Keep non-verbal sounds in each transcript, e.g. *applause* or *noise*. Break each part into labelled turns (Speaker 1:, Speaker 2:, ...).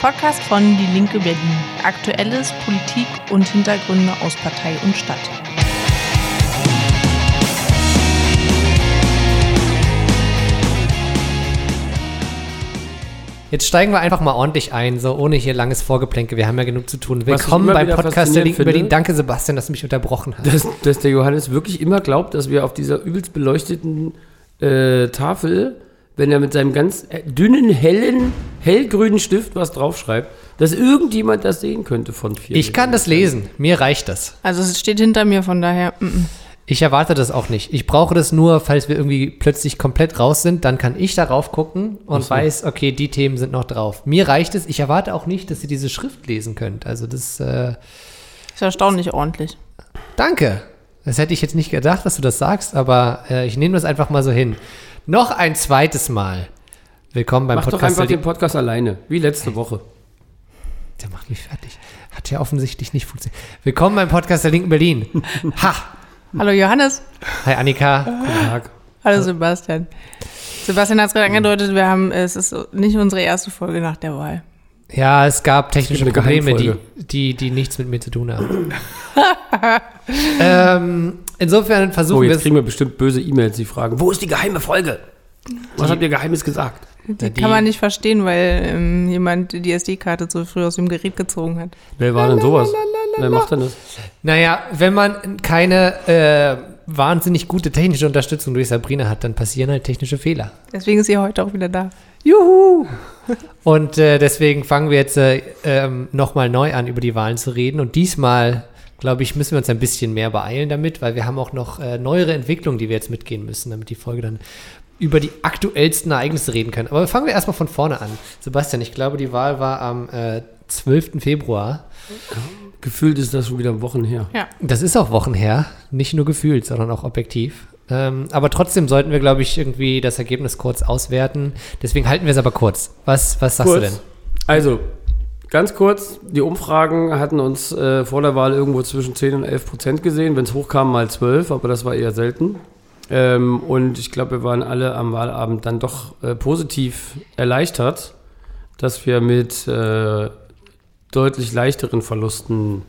Speaker 1: Podcast von Die Linke Berlin. Aktuelles, Politik und Hintergründe aus Partei und Stadt.
Speaker 2: Jetzt steigen wir einfach mal ordentlich ein, so ohne hier langes Vorgeplänke. Wir haben ja genug zu tun. Willkommen beim Podcast der Linken Berlin. Danke, Sebastian, dass du mich unterbrochen hast.
Speaker 3: Dass, dass der Johannes wirklich immer glaubt, dass wir auf dieser übelst beleuchteten äh, Tafel, wenn er mit seinem ganz äh, dünnen, hellen, hellgrünen Stift was draufschreibt, dass irgendjemand das sehen könnte von vier.
Speaker 2: Ich kann das lesen. Mir reicht das.
Speaker 1: Also es steht hinter mir, von daher. mm, mm.
Speaker 2: Ich erwarte das auch nicht. Ich brauche das nur, falls wir irgendwie plötzlich komplett raus sind, dann kann ich darauf gucken und
Speaker 3: so.
Speaker 2: weiß, okay, die Themen sind noch drauf. Mir reicht es. Ich erwarte auch nicht, dass ihr diese Schrift lesen könnt. Also das, äh,
Speaker 1: Ist erstaunlich ordentlich.
Speaker 2: danke. Das hätte ich jetzt nicht gedacht, dass du das sagst, aber äh, ich nehme das einfach mal so hin. Noch ein zweites Mal. Willkommen beim
Speaker 3: Mach doch
Speaker 2: Podcast.
Speaker 3: einfach
Speaker 2: der
Speaker 3: den Podcast alleine, wie letzte Woche.
Speaker 2: Der macht mich fertig. Hat ja offensichtlich nicht funktioniert. Willkommen beim Podcast der Linken Berlin. Ha!
Speaker 1: Hallo Johannes.
Speaker 2: Hi Annika.
Speaker 3: Guten Tag.
Speaker 1: Hallo Sebastian. Sebastian hat es gerade angedeutet, wir haben, es ist nicht unsere erste Folge nach der Wahl.
Speaker 2: Ja, es gab technische Probleme, die, die, die nichts mit mir zu tun haben. *laughs* ähm, insofern
Speaker 3: Oh,
Speaker 2: versuchen wir
Speaker 3: jetzt
Speaker 2: es.
Speaker 3: kriegen wir bestimmt böse E-Mails, die fragen, wo ist die geheime Folge? Was habt ihr Geheimes gesagt?
Speaker 1: Die,
Speaker 2: Ja, die-
Speaker 1: kann man nicht verstehen, weil ähm, jemand die SD-Karte zu früh aus dem Gerät gezogen hat.
Speaker 3: Wer war denn sowas? Wer macht denn das?
Speaker 2: Naja, wenn man keine äh, wahnsinnig gute technische Unterstützung durch Sabrina hat, dann passieren halt technische Fehler.
Speaker 1: Deswegen ist sie heute auch wieder da.
Speaker 2: Juhu! Und äh, deswegen fangen wir jetzt äh, ähm, nochmal neu an, über die Wahlen zu reden. Und diesmal, glaube ich, müssen wir uns ein bisschen mehr beeilen damit, weil wir haben auch noch äh, neuere Entwicklungen, die wir jetzt mitgehen müssen, damit die Folge dann über die aktuellsten Ereignisse reden kann. Aber fangen wir erstmal von vorne an. Sebastian, ich glaube, die Wahl war am äh, 12. Februar.
Speaker 3: Gefühlt ist das schon wieder Wochen her.
Speaker 1: Ja.
Speaker 2: Das ist auch Wochen her, nicht nur gefühlt, sondern auch objektiv. Ähm, aber trotzdem sollten wir, glaube ich, irgendwie das Ergebnis kurz auswerten. Deswegen halten wir es aber kurz. Was, was sagst du denn?
Speaker 3: Also, ganz kurz, die Umfragen hatten uns äh, vor der Wahl irgendwo zwischen 10 und 11 Prozent gesehen. Wenn es hochkam, mal 12, aber das war eher selten. Ähm, und ich glaube, wir waren alle am Wahlabend dann doch äh, positiv erleichtert, dass wir mit äh, deutlich leichteren Verlusten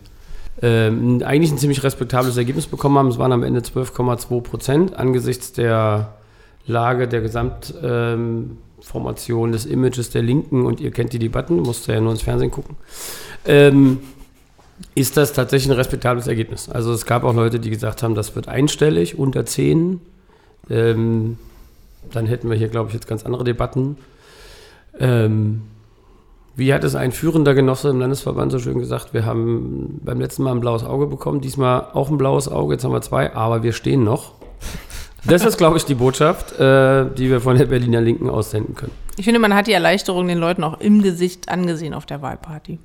Speaker 3: ähm, eigentlich ein ziemlich respektables Ergebnis bekommen haben. Es waren am Ende 12,2 Prozent angesichts der Lage der Gesamtformation ähm, des Images der Linken und ihr kennt die Debatten, musst ja nur ins Fernsehen gucken, ähm, ist das tatsächlich ein respektables Ergebnis. Also es gab auch Leute, die gesagt haben, das wird einstellig, unter 10. Ähm, dann hätten wir hier, glaube ich, jetzt ganz andere Debatten. Ähm, wie hat es ein führender Genosse im Landesverband so schön gesagt? Wir haben beim letzten Mal ein blaues Auge bekommen, diesmal auch ein blaues Auge, jetzt haben wir zwei, aber wir stehen noch. Das ist, glaube ich, die Botschaft, äh, die wir von der Berliner Linken aussenden können.
Speaker 1: Ich finde, man hat die Erleichterung den Leuten auch im Gesicht angesehen auf der Wahlparty.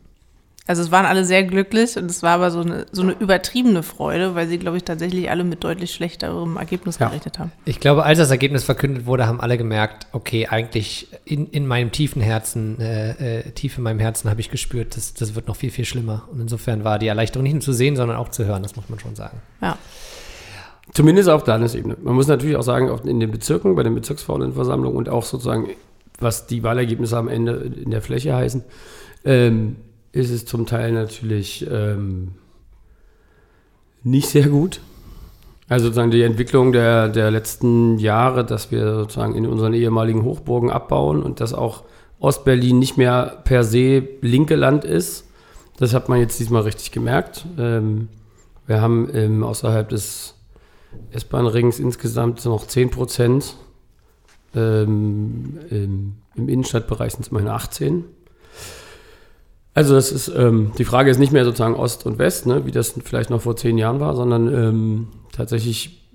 Speaker 1: Also es waren alle sehr glücklich und es war aber so eine, so eine übertriebene Freude, weil sie, glaube ich, tatsächlich alle mit deutlich schlechterem Ergebnis
Speaker 3: Ja.
Speaker 1: gerechnet haben.
Speaker 2: Ich glaube, als das Ergebnis verkündet wurde, haben alle gemerkt, okay, eigentlich in, in meinem tiefen Herzen, äh, äh, tief in meinem Herzen habe ich gespürt, das, das wird noch viel, viel schlimmer. Und insofern war die Erleichterung nicht nur zu sehen, sondern auch zu hören, das muss man schon sagen.
Speaker 1: Ja.
Speaker 3: Zumindest auf Landesebene. Man muss natürlich auch sagen, in den Bezirken, bei den Bezirksverordnetenversammlungen und auch sozusagen, was die Wahlergebnisse am Ende in der Fläche heißen, ähm, ist es zum Teil natürlich ähm, nicht sehr gut. Also sozusagen die Entwicklung der, der letzten Jahre, dass wir sozusagen in unseren ehemaligen Hochburgen abbauen und dass auch Ostberlin nicht mehr per se linke Land ist. Das hat man jetzt diesmal richtig gemerkt. Ähm, wir haben ähm, außerhalb des S-Bahn-Rings insgesamt noch 10 Prozent. Ähm, im, Im Innenstadtbereich sind es immerhin 18. Also das ist, ähm, die Frage ist nicht mehr sozusagen Ost und West, ne, wie das vielleicht noch vor zehn Jahren war, sondern ähm, tatsächlich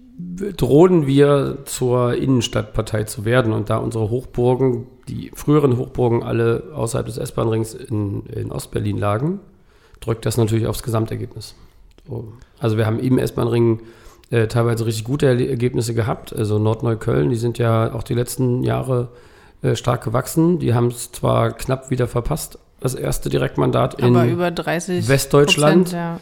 Speaker 3: drohen wir zur Innenstadtpartei zu werden. Und da unsere Hochburgen, die früheren Hochburgen alle außerhalb des S-Bahn-Rings in, in Ostberlin lagen, drückt das natürlich aufs Gesamtergebnis. So. Also wir haben im S-Bahn-Ring äh, teilweise richtig gute Ergebnisse gehabt. Also Nordneukölln, die sind ja auch die letzten Jahre äh, stark gewachsen. Die haben es zwar knapp wieder verpasst, das erste Direktmandat in
Speaker 1: Aber über 30
Speaker 3: Westdeutschland.
Speaker 1: Prozent, ja.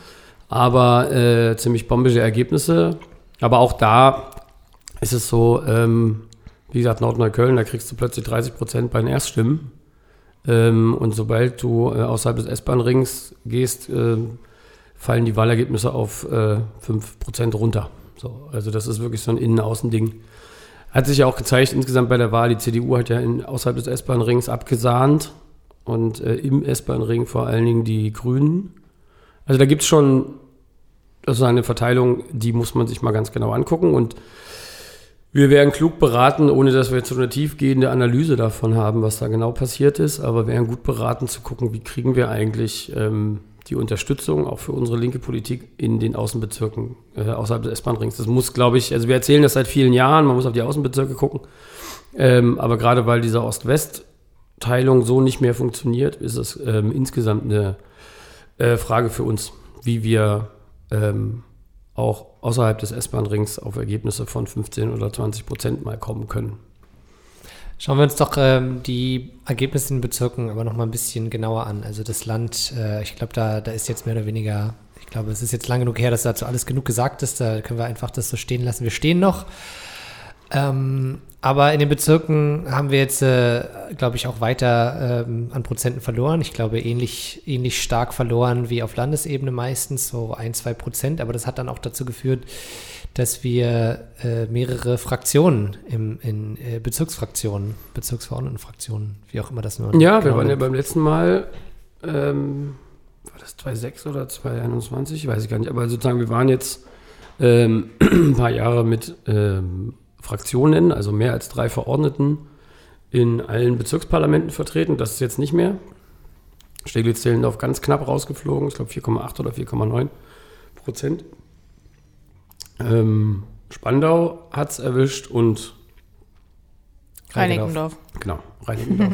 Speaker 3: aber äh, ziemlich bombische Ergebnisse. Aber auch da ist es so, ähm, wie gesagt, Nordneukölln, da kriegst du plötzlich 30 Prozent bei den Erststimmen. Ähm, und sobald du äh, außerhalb des S-Bahn-Rings gehst, äh, fallen die Wahlergebnisse auf äh, 5% runter. So, also das ist wirklich so ein Innen-Außen-Ding. Hat sich ja auch gezeigt, insgesamt bei der Wahl, die CDU hat ja in, außerhalb des S-Bahn-Rings abgesahnt und äh, im S-Bahn-Ring vor allen Dingen die Grünen. Also da gibt es schon also eine Verteilung, die muss man sich mal ganz genau angucken und wir wären klug beraten, ohne dass wir jetzt so eine tiefgehende Analyse davon haben, was da genau passiert ist, aber wären gut beraten zu gucken, wie kriegen wir eigentlich ähm, die Unterstützung auch für unsere linke Politik in den Außenbezirken äh, außerhalb des S-Bahn-Rings. Das muss, glaube ich, also wir erzählen das seit vielen Jahren, man muss auf die Außenbezirke gucken, ähm, aber gerade weil diese Ost-West-Teilung so nicht mehr funktioniert, ist es ähm, insgesamt eine äh, Frage für uns, wie wir ähm, auch außerhalb des S-Bahn-Rings auf Ergebnisse von 15 oder 20 Prozent mal kommen können.
Speaker 2: Schauen wir uns doch ähm, die Ergebnisse in Bezirken aber noch mal ein bisschen genauer an. Also das Land, äh, ich glaube, da, da ist jetzt mehr oder weniger, ich glaube, es ist jetzt lang genug her, dass dazu alles genug gesagt ist. Da können wir einfach das so stehen lassen. Wir stehen noch. Ähm, aber in den Bezirken haben wir jetzt, äh, glaube ich, auch weiter ähm, an Prozenten verloren. Ich glaube, ähnlich, ähnlich stark verloren wie auf Landesebene meistens, so ein, zwei Prozent. Aber das hat dann auch dazu geführt, dass wir äh, mehrere Fraktionen im, in äh, Bezirksfraktionen, Bezirksverordnetenfraktionen, wie auch immer das
Speaker 3: nur Ja, wir waren ja beim letzten Mal, ähm, war das 2,6 oder 2,21? Weiß ich gar nicht. Aber sozusagen, wir waren jetzt ähm, *clears throat* ein paar Jahre mit ähm, Fraktionen, also mehr als drei Verordneten, in allen Bezirksparlamenten vertreten. Das ist jetzt nicht mehr. Steglitz-Zehlendorf ganz knapp rausgeflogen, ich glaube 4,8 oder 4,9 Prozent. Ähm, Spandau hat es erwischt und
Speaker 1: Reinickendorf.
Speaker 3: Genau, Reinickendorf.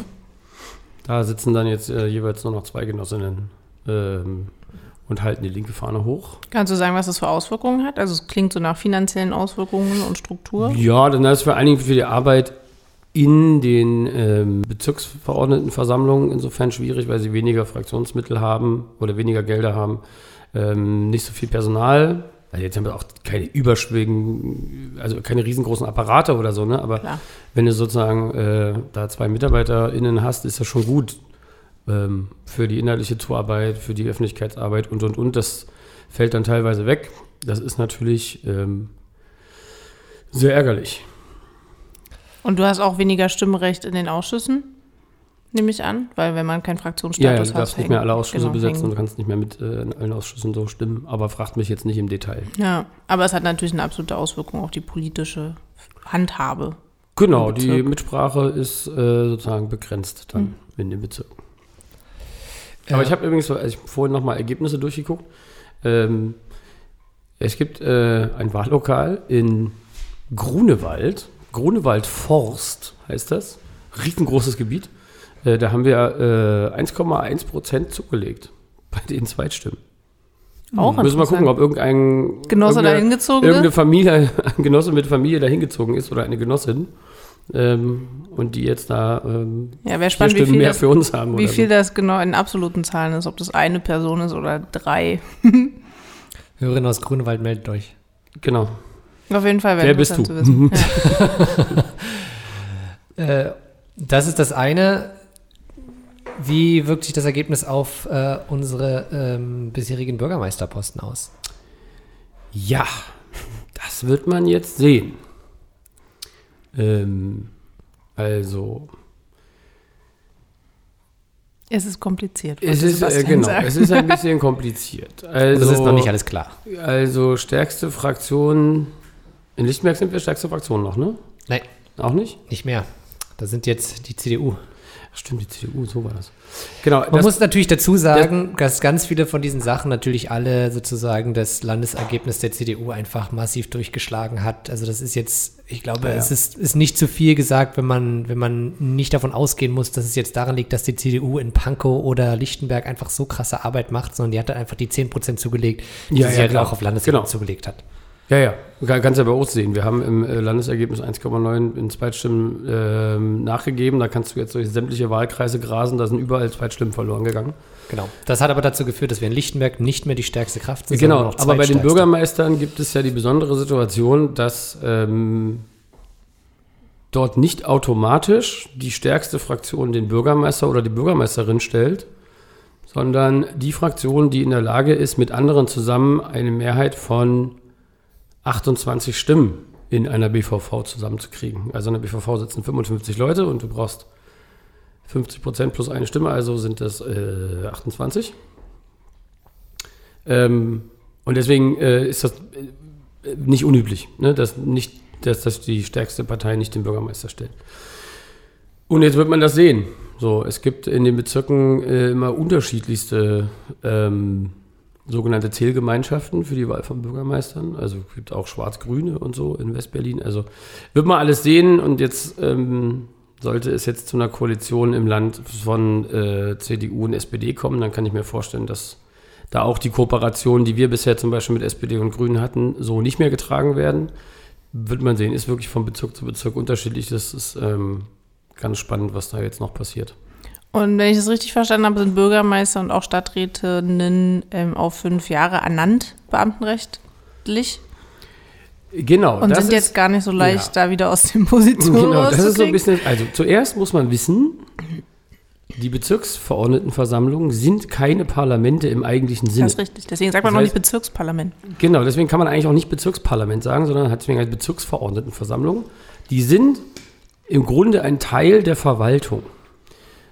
Speaker 3: *laughs* da sitzen dann jetzt äh, jeweils nur noch zwei Genossinnen ähm, und halten die linke Fahne hoch.
Speaker 1: Kannst du sagen, was das für Auswirkungen hat? Also es klingt so nach finanziellen Auswirkungen und Struktur.
Speaker 3: Ja, dann ist vor allen Dingen für die Arbeit in den ähm, Bezirksverordnetenversammlungen insofern schwierig, weil sie weniger Fraktionsmittel haben oder weniger Gelder haben, ähm, nicht so viel Personal. Also jetzt haben wir auch keine Überschwingen, also keine riesengroßen Apparate oder so, ne? Aber Klar. wenn du sozusagen äh, da zwei MitarbeiterInnen hast, ist das schon gut ähm, für die inhaltliche Zuarbeit, für die Öffentlichkeitsarbeit und und und. Das fällt dann teilweise weg. Das ist natürlich ähm, sehr ärgerlich.
Speaker 1: Und du hast auch weniger Stimmrecht in den Ausschüssen, nehme ich an, weil wenn man keinen Fraktionsstatus hat.
Speaker 3: Ja, ja, du darfst nicht mehr alle Ausschüsse genau, besetzen hängen. und du kannst nicht mehr mit äh, in allen Ausschüssen so stimmen, aber fragt mich jetzt nicht im Detail.
Speaker 1: Ja, aber es hat natürlich eine absolute Auswirkung auf die politische Handhabe.
Speaker 3: Genau, die Mitsprache ist äh, sozusagen begrenzt dann hm. in den Bezirken. Aber ich habe übrigens, also ich vorhin nochmal Ergebnisse durchgeguckt. Ähm, es gibt äh, ein Wahllokal in Grunewald. Grunewald Forst heißt das. Riesengroßes Gebiet. Äh, da haben wir äh, 1,1 Prozent zugelegt *laughs* bei den Zweitstimmen. Auch Müssen wir mal gucken, ob irgendein
Speaker 1: Genosse da hingezogen
Speaker 3: irgendeine Familie, *laughs* ein Genosse mit Familie da hingezogen ist oder eine Genossin. Ähm, und die jetzt da ähm,
Speaker 1: ja, wäre spannend, wie viel mehr das, für uns haben. Wie viel so. das genau in absoluten Zahlen ist, ob das eine Person ist oder drei. *laughs*
Speaker 2: Hörerin aus Grunewald, meldet euch.
Speaker 3: Genau.
Speaker 1: Auf jeden Fall
Speaker 3: wäre bist du? zu wissen. *laughs*
Speaker 2: Äh, das ist das eine. Wie wirkt sich das Ergebnis auf äh, unsere ähm, bisherigen Bürgermeisterposten aus?
Speaker 3: Ja, das wird man jetzt sehen. Ähm, also.
Speaker 1: Es ist kompliziert.
Speaker 3: Es ist, äh, genau, es ist ein bisschen kompliziert. *laughs*
Speaker 2: Also, das ist noch nicht alles klar.
Speaker 3: Also stärkste Fraktion, in Lichtenberg sind wir stärkste Fraktion noch, ne?
Speaker 2: Nein.
Speaker 3: Auch nicht?
Speaker 2: Nicht mehr. Da sind jetzt die CDU.
Speaker 3: Ach, stimmt, die CDU, so war das.
Speaker 2: Genau. Man das, muss natürlich dazu sagen, dass ganz viele von diesen Sachen natürlich alle sozusagen das Landesergebnis der CDU einfach massiv durchgeschlagen hat. Also das ist jetzt, ich glaube, ja, ja. es ist, ist nicht zu viel gesagt, wenn man, wenn man nicht davon ausgehen muss, dass es jetzt daran liegt, dass die CDU in Pankow oder Lichtenberg einfach so krasse Arbeit macht, sondern die hat einfach die 10% zugelegt, die ja, sie halt auch auf Landesebene genau. zugelegt hat.
Speaker 3: Ja, ja, kannst ja bei uns sehen. Wir haben im äh, Landesergebnis 1,9 in Zweitstimmen äh, nachgegeben. Da kannst du jetzt durch sämtliche Wahlkreise grasen. Da sind überall Zweitstimmen verloren gegangen.
Speaker 2: Genau. Das hat aber dazu geführt, dass wir in Lichtenberg nicht mehr die stärkste Kraft sind.
Speaker 3: Genau, aber bei den Bürgermeistern gibt es ja die besondere Situation, dass ähm, dort nicht automatisch die stärkste Fraktion den Bürgermeister oder die Bürgermeisterin stellt, sondern die Fraktion, die in der Lage ist, mit anderen zusammen eine Mehrheit von 28 Stimmen in einer BVV zusammenzukriegen. Also in der BVV sitzen 55 Leute und du brauchst 50 Prozent plus eine Stimme, also sind das äh, 28. Ähm, und deswegen äh, ist das äh, nicht unüblich, ne? dass, nicht, dass das die stärkste Partei nicht den Bürgermeister stellt. Und jetzt wird man das sehen. So, es gibt in den Bezirken äh, immer unterschiedlichste ähm, sogenannte Zählgemeinschaften für die Wahl von Bürgermeistern. Also es gibt auch Schwarz-Grüne und so in Westberlin. Also wird man alles sehen und jetzt ähm, sollte es jetzt zu einer Koalition im Land von äh, CDU und SPD kommen, dann kann ich mir vorstellen, dass da auch die Kooperationen, die wir bisher zum Beispiel mit SPD und Grünen hatten, so nicht mehr getragen werden. Wird man sehen, ist wirklich von Bezirk zu Bezirk unterschiedlich. Das ist ähm, ganz spannend, was da jetzt noch passiert.
Speaker 1: Und wenn ich es richtig verstanden habe, sind Bürgermeister und auch Stadträtinnen ähm, auf fünf Jahre ernannt, beamtenrechtlich.
Speaker 3: Genau.
Speaker 1: Und sind jetzt gar nicht so leicht, ja. da wieder aus den Positionen
Speaker 3: Genau, das ist so ein bisschen, also zuerst muss man wissen, die Bezirksverordnetenversammlungen sind keine Parlamente im eigentlichen Sinne.
Speaker 1: Das ist richtig. Deswegen sagt man das heißt, noch nicht Bezirksparlament.
Speaker 3: Genau, deswegen kann man eigentlich auch nicht Bezirksparlament sagen, sondern hat deswegen eine Bezirksverordnetenversammlung. Die sind im Grunde ein Teil der Verwaltung.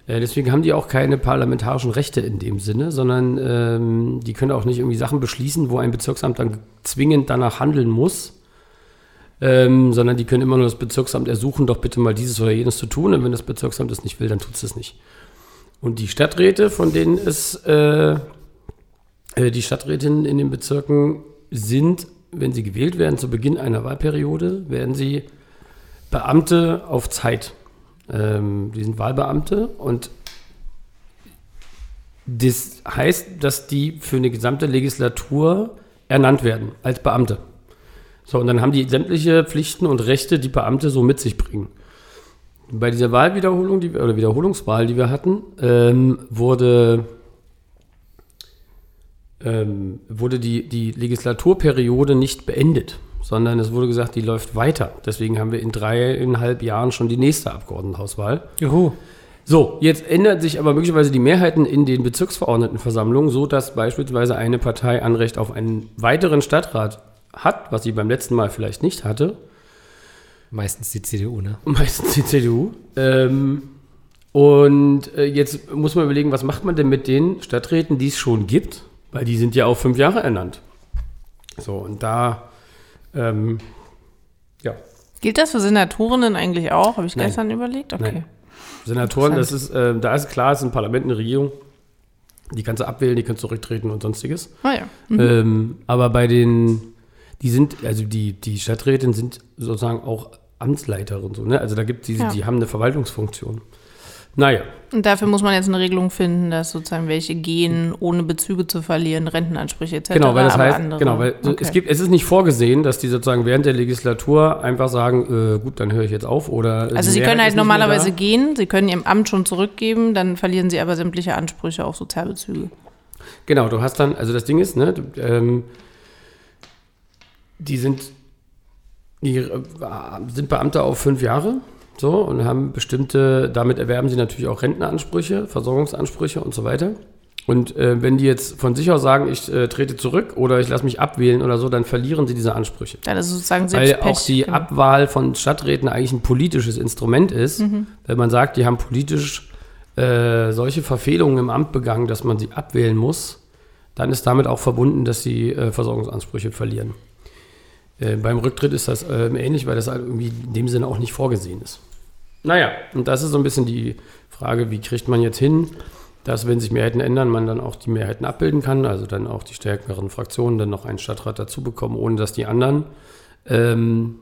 Speaker 3: Äh, deswegen haben die auch keine parlamentarischen Rechte in dem Sinne, sondern ähm, die können auch nicht irgendwie Sachen beschließen, wo ein Bezirksamt dann zwingend danach handeln muss, ähm, sondern die können immer nur das Bezirksamt ersuchen, doch bitte mal dieses oder jenes zu tun. Und wenn das Bezirksamt es nicht will, dann tut es es nicht. Und die Stadträte, von denen es äh, äh, die Stadträtinnen in den Bezirken sind, wenn sie gewählt werden zu Beginn einer Wahlperiode, werden sie Beamte auf Zeit. Ähm, die sind Wahlbeamte und das heißt, dass die für eine gesamte Legislatur ernannt werden als Beamte. So, und dann haben die sämtliche Pflichten und Rechte, die Beamte so mit sich bringen. Bei dieser Wahlwiederholung, die, oder Wiederholungswahl, die wir hatten, ähm, wurde, ähm, wurde die, die Legislaturperiode nicht beendet, sondern es wurde gesagt, die läuft weiter. Deswegen haben wir in dreieinhalb Jahren schon die nächste Abgeordnetenhauswahl.
Speaker 2: Juhu.
Speaker 3: So, jetzt ändern sich aber möglicherweise die Mehrheiten in den Bezirksverordnetenversammlungen, so dass beispielsweise eine Partei Anrecht auf einen weiteren Stadtrat hat, was sie beim letzten Mal vielleicht nicht hatte.
Speaker 2: Meistens die CDU, ne? *laughs*
Speaker 3: Meistens die CDU. Ähm, und äh, jetzt muss man überlegen, was macht man denn mit den Stadträten, die es schon gibt? Weil die sind ja auch fünf Jahre ernannt. So, und da, ähm, ja.
Speaker 1: Gilt das für Senatorinnen eigentlich auch? Habe ich
Speaker 3: Nein.
Speaker 1: gestern überlegt? Okay.
Speaker 3: Nein. Senatoren, das ist, äh, da ist klar, es ist ein Parlament, eine Regierung. Die kannst du abwählen, die kannst du zurücktreten und sonstiges.
Speaker 1: Ah ja. Mhm.
Speaker 3: Ähm, aber bei den, die sind, also die, die Stadträtinnen sind sozusagen auch Amtsleiterin so, ne? Also da gibt die,
Speaker 1: Ja.
Speaker 3: die haben eine Verwaltungsfunktion. Naja,
Speaker 1: Und dafür muss man jetzt eine Regelung finden, dass sozusagen welche gehen, ohne Bezüge zu verlieren, Rentenansprüche etc.
Speaker 3: genau, weil das heißt,
Speaker 1: andere-
Speaker 3: genau, weil
Speaker 1: okay.
Speaker 3: es gibt, es ist nicht vorgesehen, dass die sozusagen während der Legislatur einfach sagen, äh, gut, dann höre ich jetzt auf oder.
Speaker 1: Also sie können halt normalerweise gehen, sie können ihrem Amt schon zurückgeben, dann verlieren sie aber sämtliche Ansprüche auf Sozialbezüge.
Speaker 3: Genau, du hast dann, also das Ding ist, ne, ähm, die sind, die äh, sind Beamte auf fünf Jahre, so, und haben bestimmte, damit erwerben sie natürlich auch Rentenansprüche, Versorgungsansprüche und so weiter. Und äh, wenn die jetzt von sich aus sagen, ich äh, trete zurück oder ich lasse mich abwählen oder so, dann verlieren sie diese Ansprüche.
Speaker 1: Dann ist sozusagen
Speaker 3: Weil auch die
Speaker 1: genau.
Speaker 3: Abwahl von Stadträten eigentlich ein politisches Instrument ist.
Speaker 1: Mhm.
Speaker 3: Wenn man sagt, die haben politisch äh, solche Verfehlungen im Amt begangen, dass man sie abwählen muss, dann ist damit auch verbunden, dass sie äh, Versorgungsansprüche verlieren. Äh, beim Rücktritt ist das äh, ähnlich, weil das halt irgendwie in dem Sinne auch nicht vorgesehen ist. Naja, und das ist so ein bisschen die Frage, wie kriegt man jetzt hin, dass, wenn sich Mehrheiten ändern, man dann auch die Mehrheiten abbilden kann, also dann auch die stärkeren Fraktionen dann noch einen Stadtrat dazu bekommen, ohne dass die anderen ähm,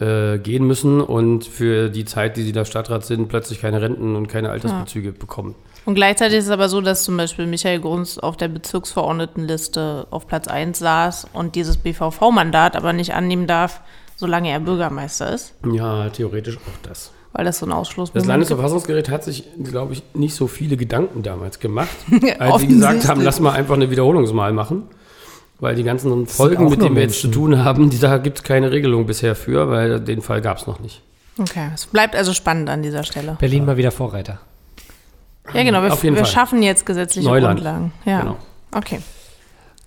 Speaker 3: äh, gehen müssen und für die Zeit, die sie da Stadtrat sind, plötzlich keine Renten und keine Altersbezüge bekommen.
Speaker 1: Und gleichzeitig ist es aber so, dass zum Beispiel Michael Grunz auf der Bezirksverordnetenliste auf Platz 1 saß und dieses BVV-Mandat aber nicht annehmen darf, solange er Bürgermeister ist,
Speaker 3: Ja, theoretisch auch das.
Speaker 1: weil das so ein Ausschluss
Speaker 3: Das Landesverfassungsgericht hat sich, glaube ich, nicht so viele Gedanken damals gemacht, *laughs* als sie gesagt haben, lass mal einfach eine Wiederholungswahl machen. Weil die ganzen Folgen, mit denen wir jetzt zu tun haben, die, da gibt es keine Regelung bisher für, weil den Fall gab es noch nicht.
Speaker 1: Okay, es bleibt also spannend an dieser Stelle.
Speaker 2: Berlin mal wieder Vorreiter.
Speaker 1: Ja, genau, wir,
Speaker 3: Auf jeden
Speaker 1: wir
Speaker 3: Fall.
Speaker 1: schaffen jetzt gesetzliche
Speaker 3: Neuland.
Speaker 1: Grundlagen. Ja,
Speaker 3: Genau.
Speaker 1: okay.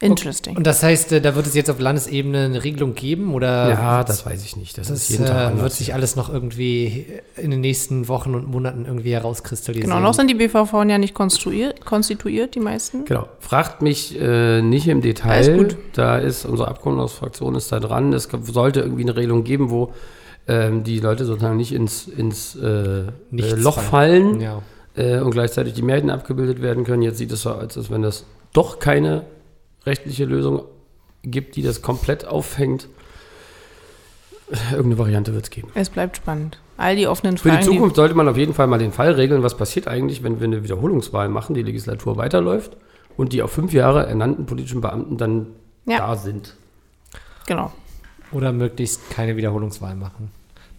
Speaker 1: Interesting.
Speaker 2: Und das heißt, äh, da wird es jetzt auf Landesebene eine Regelung geben oder
Speaker 3: Ja, das weiß ich nicht. Das,
Speaker 2: das
Speaker 3: ist jeden Tag
Speaker 2: äh,
Speaker 3: anders.
Speaker 2: wird sich alles noch irgendwie in den nächsten Wochen und Monaten irgendwie herauskristallisieren.
Speaker 1: Genau, noch sind die BVV ja nicht konstruiert, konstituiert, die meisten.
Speaker 3: Genau. Fragt mich äh, nicht im Detail.
Speaker 1: Alles gut.
Speaker 3: Da ist unsere Abgeordnetenfraktion ist da dran. Es sollte irgendwie eine Regelung geben, wo ähm, die Leute sozusagen nicht ins, ins äh, äh, Loch
Speaker 2: fallen.
Speaker 3: fallen
Speaker 2: Ja.
Speaker 3: äh, und gleichzeitig die Mehrheiten abgebildet werden können. Jetzt sieht es so aus, als wenn das doch keine rechtliche Lösung gibt, die das komplett auffängt. Irgendeine Variante wird es geben.
Speaker 1: Es bleibt spannend. All die offenen
Speaker 3: Für
Speaker 1: Fragen.
Speaker 3: die Zukunft sollte man auf jeden Fall mal den Fall regeln, was passiert eigentlich, wenn wir eine Wiederholungswahl machen, die Legislatur weiterläuft und die auf fünf Jahre ernannten politischen Beamten dann
Speaker 1: Ja.
Speaker 3: da sind.
Speaker 1: Die, genau.
Speaker 2: Oder möglichst keine Wiederholungswahl machen.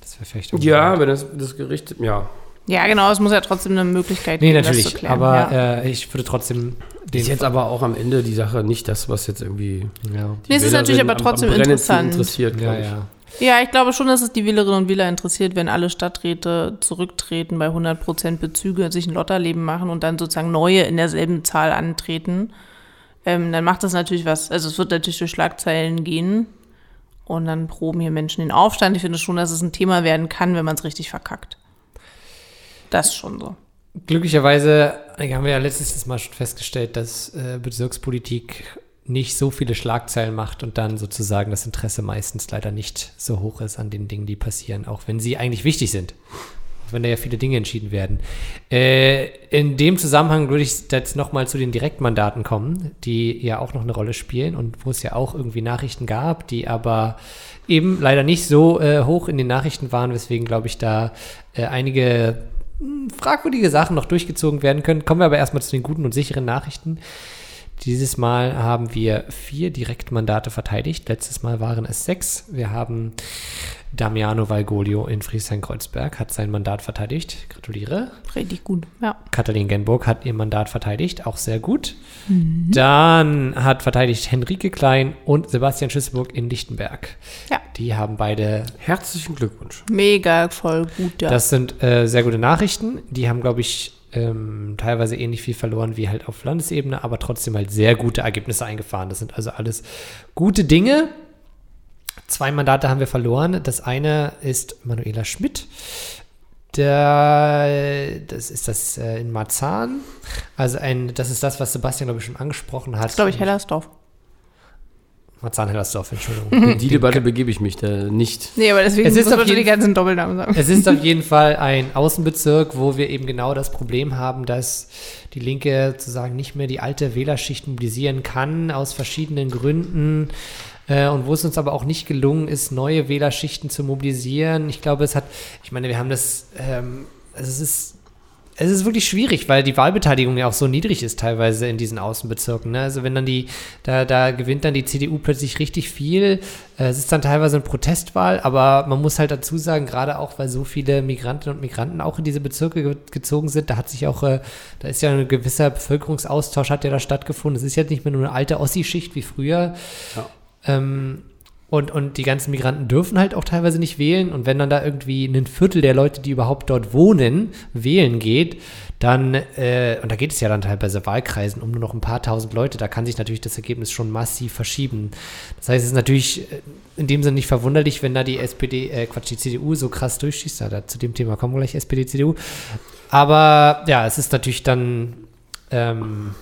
Speaker 2: Das wäre vielleicht auch
Speaker 3: Ja, wenn das, das Gericht, ja.
Speaker 1: Ja, genau, es muss ja trotzdem eine Möglichkeit
Speaker 2: Nee,
Speaker 1: geben, das
Speaker 2: natürlich.
Speaker 1: zu klären.
Speaker 2: aber
Speaker 1: ja.
Speaker 2: äh, ich würde trotzdem den.
Speaker 3: Ist jetzt aber auch am Ende die Sache nicht das, was jetzt irgendwie.
Speaker 2: ja.
Speaker 1: Nee, es ist natürlich aber trotzdem
Speaker 3: brennendsten
Speaker 1: interessant.
Speaker 3: interessiert,
Speaker 2: Ja,
Speaker 3: ich.
Speaker 2: ja.
Speaker 1: Ja, ich glaube schon, dass es die Wählerinnen und Wähler interessiert, wenn alle Stadträte zurücktreten, bei 100% Bezüge sich ein Lotterleben machen und dann sozusagen neue in derselben Zahl antreten. Ähm, dann macht das natürlich was. Also es wird natürlich durch Schlagzeilen gehen und dann proben hier Menschen den Aufstand. Ich finde schon, dass es ein Thema werden kann, wenn man es richtig verkackt. Das schon so.
Speaker 2: Glücklicherweise haben wir ja letztes Mal schon festgestellt, dass äh, Bezirkspolitik nicht so viele Schlagzeilen macht und dann sozusagen das Interesse meistens leider nicht so hoch ist an den Dingen, die passieren, auch wenn sie eigentlich wichtig sind. Auch wenn da ja viele Dinge entschieden werden. Äh, in dem Zusammenhang würde ich jetzt nochmal zu den Direktmandaten kommen, die ja auch noch eine Rolle spielen und wo es ja auch irgendwie Nachrichten gab, die aber eben leider nicht so äh, hoch in den Nachrichten waren, weswegen, glaube ich, da äh, einige fragwürdige Sachen noch durchgezogen werden können. Kommen wir aber erstmal zu den guten und sicheren Nachrichten. Dieses Mal haben wir vier Direktmandate verteidigt. Letztes Mal waren es sechs. Wir haben Damiano Valgolio in Friesheim-Kreuzberg hat sein Mandat verteidigt. Gratuliere.
Speaker 1: Richtig gut. Ja.
Speaker 2: Katalin Genburg hat ihr Mandat verteidigt, auch sehr gut. Dann hat verteidigt Henrike Klein und Sebastian Schüsselburg in Lichtenberg.
Speaker 1: Ja.
Speaker 2: Die haben beide
Speaker 3: Herzlichen Glückwunsch.
Speaker 1: Mega voll gut, ja.
Speaker 2: das sind äh, sehr gute Nachrichten. Die haben, glaube ich, ähm, teilweise ähnlich viel verloren wie halt auf Landesebene, aber trotzdem halt sehr gute Ergebnisse eingefahren. Das sind also alles gute Dinge. Zwei Mandate haben wir verloren. Das eine ist Manuela Schmidt. Das ist das äh, in Marzahn. Also ein, das ist das, was Sebastian, glaube ich, schon angesprochen hat.
Speaker 1: das ist, glaube ich, Hellersdorf.
Speaker 2: Marzahn-Hellersdorf, Entschuldigung.
Speaker 3: In die Debatte begebe ich mich da nicht.
Speaker 1: Nee, aber deswegen
Speaker 2: Es ist
Speaker 1: muss man die ganzen Doppelnamen sagen.
Speaker 2: Es ist auf *laughs* jeden Fall ein Außenbezirk, wo wir eben genau das Problem haben, dass die Linke sozusagen nicht mehr die alte Wählerschicht mobilisieren kann, aus verschiedenen Gründen. Äh, und wo es uns aber auch nicht gelungen ist, neue Wählerschichten zu mobilisieren. Ich glaube, es hat, ich meine, wir haben das, ähm, es ist es ist wirklich schwierig, weil die Wahlbeteiligung ja auch so niedrig ist teilweise in diesen Außenbezirken. Ne? Also wenn dann die, da, da gewinnt dann die CDU plötzlich richtig viel. Äh, Es ist dann teilweise eine Protestwahl, aber man muss halt dazu sagen, gerade auch, weil so viele Migrantinnen und Migranten auch in diese Bezirke ge gezogen sind, da hat sich auch, äh, da ist ja ein gewisser Bevölkerungsaustausch hat ja da stattgefunden. Es ist jetzt nicht mehr nur eine alte Ossi-Schicht wie früher.
Speaker 3: Ja.
Speaker 2: Ähm, und, und die ganzen Migranten dürfen halt auch teilweise nicht wählen. Und wenn dann da irgendwie ein Viertel der Leute, die überhaupt dort wohnen, wählen geht, dann, äh, und da geht es ja dann teilweise Wahlkreisen um nur noch ein paar tausend Leute, da kann sich natürlich das Ergebnis schon massiv verschieben. Das heißt, es ist natürlich äh, in dem Sinne nicht verwunderlich, wenn da die SPD, äh, Quatsch, die CDU so krass durchschießt. Ja, da, zu dem Thema kommen wir gleich, SPD, CDU. Aber ja, es ist natürlich dann ähm,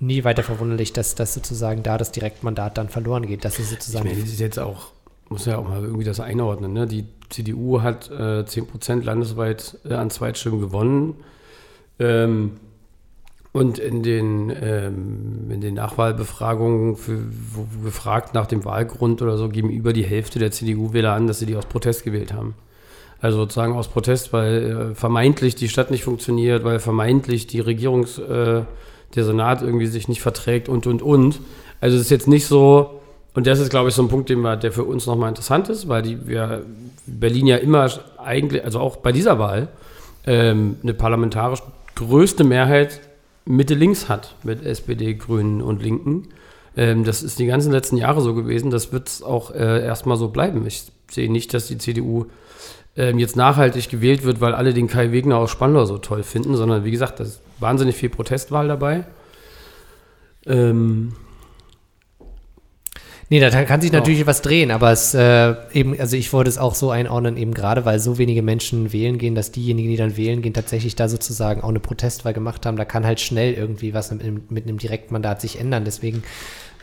Speaker 2: nie weiter verwunderlich, dass das sozusagen da das Direktmandat dann verloren geht. Das ist
Speaker 3: Ich
Speaker 2: sozusagen
Speaker 3: meine, das ist jetzt auch, muss ja auch mal irgendwie das einordnen. Ne? Die CDU hat äh, 10% landesweit äh, an Zweitstimmen gewonnen. Ähm, und in den, ähm, in den Nachwahlbefragungen, für, gefragt nach dem Wahlgrund oder so, geben über die Hälfte der CDU-Wähler an, dass sie die aus Protest gewählt haben. Also sozusagen aus Protest, weil äh, vermeintlich die Stadt nicht funktioniert, weil vermeintlich die Regierungs, äh, der Senat irgendwie sich nicht verträgt und, und, und. Also es ist jetzt nicht so, und das ist, glaube ich, so ein Punkt, wir, der für uns nochmal interessant ist, weil die, wir Berlin ja immer eigentlich, also auch bei dieser Wahl, ähm, eine parlamentarisch größte Mehrheit Mitte-Links hat mit SPD, Grünen und Linken. Ähm, das ist die ganzen letzten Jahre so gewesen. Das wird auch äh, erstmal so bleiben. Ich sehe nicht, dass die CDU ähm, jetzt nachhaltig gewählt wird, weil alle den Kai Wegner aus Spandau so toll finden, sondern wie gesagt, da ist wahnsinnig viel Protestwahl dabei. Ähm,
Speaker 2: Nee, da kann sich
Speaker 3: Ja.
Speaker 2: natürlich was drehen, aber es äh, eben, also ich wollte es auch so einordnen, eben gerade weil so wenige Menschen wählen gehen, dass diejenigen, die dann wählen gehen, tatsächlich da sozusagen auch eine Protestwahl gemacht haben. Da kann halt schnell irgendwie was mit, einem- mit einem Direktmandat sich ändern. Deswegen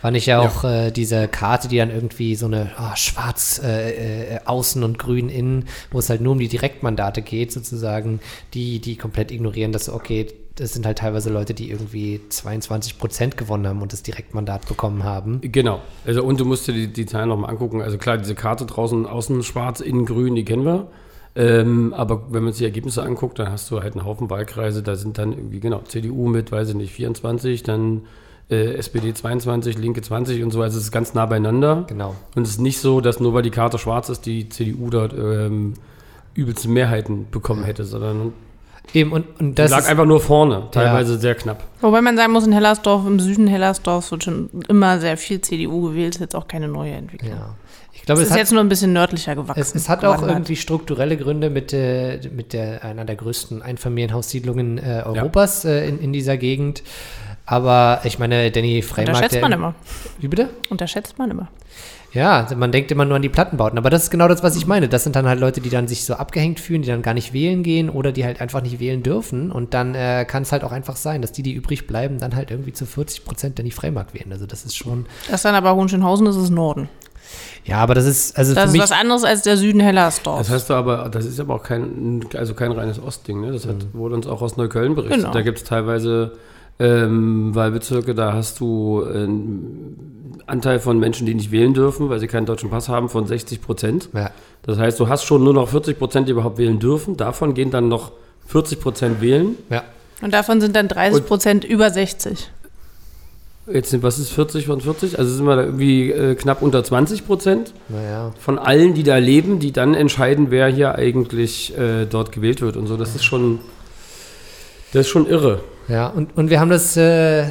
Speaker 2: fand ich ja
Speaker 3: Ja.
Speaker 2: auch äh, diese Karte, die dann irgendwie so eine ah, schwarz äh, äh, außen und grün innen, wo es halt nur um die Direktmandate geht, sozusagen, die, die komplett ignorieren, dass, okay, das sind halt teilweise Leute, die irgendwie 22 Prozent gewonnen haben und das Direktmandat bekommen haben.
Speaker 3: Genau. Also, und du musst dir die, die Zahlen nochmal angucken. Also klar, diese Karte draußen, außen schwarz, innen grün, die kennen wir. Ähm, aber wenn man sich die Ergebnisse anguckt, dann hast du halt einen Haufen Wahlkreise, da sind dann irgendwie, genau, CDU mit, weiß ich nicht, 24, dann äh, SPD 22, Linke 20 und so. Also es ist ganz nah beieinander.
Speaker 2: Genau.
Speaker 3: Und es ist nicht so, dass nur weil die Karte schwarz ist, die CDU dort ähm, übelste Mehrheiten bekommen hätte, sondern
Speaker 2: Eben, und, und das
Speaker 3: lag
Speaker 2: ist,
Speaker 3: einfach nur vorne, teilweise sehr knapp.
Speaker 1: Wobei man sagen muss, in Hellersdorf, im Süden Hellersdorfs wird schon immer sehr viel CDU gewählt. Ist jetzt auch keine neue Entwicklung.
Speaker 2: ja. Ich glaube,
Speaker 1: Es
Speaker 2: es
Speaker 1: ist
Speaker 2: hat,
Speaker 1: jetzt nur ein bisschen nördlicher gewachsen.
Speaker 2: es, es hat auch irgendwie strukturelle Gründe mit, äh, mit der, einer der größten Einfamilienhaussiedlungen äh, Europas äh, in, in dieser Gegend. Aber ich meine, Danny Freimark.
Speaker 1: Unterschätzt
Speaker 2: der-
Speaker 1: man immer.
Speaker 2: Wie bitte?
Speaker 1: Unterschätzt man immer.
Speaker 2: Ja, man denkt immer nur an die Plattenbauten. Aber das ist genau das, was ich meine. Das sind dann halt Leute, die dann sich so abgehängt fühlen, die dann gar nicht wählen gehen oder die halt einfach nicht wählen dürfen. Und dann äh, kann es halt auch einfach sein, dass die, die übrig bleiben, dann halt irgendwie zu 40 Prozent Danny Freimark wählen. Also das ist schon.
Speaker 1: Das ist dann aber Hohenschönhausen, das ist Norden.
Speaker 2: Ja, aber das ist, also
Speaker 1: Das
Speaker 2: für
Speaker 1: ist
Speaker 2: mich.
Speaker 1: was anderes als der Süden Hellersdorf.
Speaker 3: Das heißt aber, das ist aber auch kein, also kein reines Ostding, ne? Das hat, wurde uns auch aus Neukölln berichtet.
Speaker 1: Genau.
Speaker 3: Da gibt es teilweise ähm, Wahlbezirke, da hast du einen Anteil von Menschen, die nicht wählen dürfen, weil sie keinen deutschen Pass haben, von 60 Prozent.
Speaker 2: ja.
Speaker 3: Das heißt, du hast schon nur noch 40 Prozent, die überhaupt wählen dürfen. Davon gehen dann noch 40 Prozent wählen.
Speaker 2: Ja.
Speaker 1: Und davon sind dann 30
Speaker 3: Und-
Speaker 1: Prozent über 60.
Speaker 3: Jetzt sind, was ist 40 von 40? Also sind wir da irgendwie äh, knapp unter 20 Prozent
Speaker 2: Naja.
Speaker 3: von allen, die da leben, die dann entscheiden, wer hier eigentlich äh, dort gewählt wird und so. Das ist schon, das ist schon irre.
Speaker 2: Ja, und, und wir haben das äh,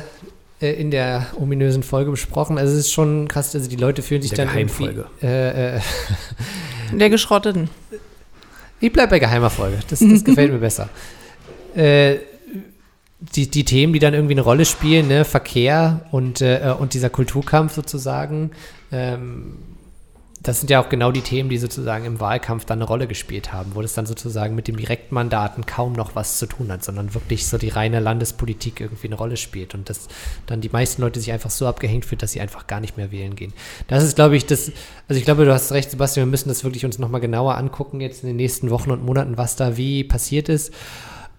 Speaker 2: äh, in der ominösen Folge besprochen. Also es ist schon krass, also die Leute fühlen sich
Speaker 3: Der
Speaker 2: dann irgendwie...
Speaker 3: Geheimfolge.
Speaker 2: Äh, äh,
Speaker 1: Der geschrotteten.
Speaker 2: ich bleib bei geheimer Folge. Das, das *laughs* gefällt mir besser. Äh, die, die Themen, die dann irgendwie eine Rolle spielen, ne? Verkehr und, äh, und dieser Kulturkampf sozusagen, ähm, das sind ja auch genau die Themen, die sozusagen im Wahlkampf dann eine Rolle gespielt haben, wo das dann sozusagen mit dem Direktmandaten kaum noch was zu tun hat, sondern wirklich so die reine Landespolitik irgendwie eine Rolle spielt und dass dann die meisten Leute sich einfach so abgehängt fühlt, dass sie einfach gar nicht mehr wählen gehen. Das ist, glaube ich, das, also ich glaube, du hast recht, Sebastian, wir müssen das wirklich uns nochmal genauer angucken jetzt in den nächsten Wochen und Monaten, was da wie passiert ist.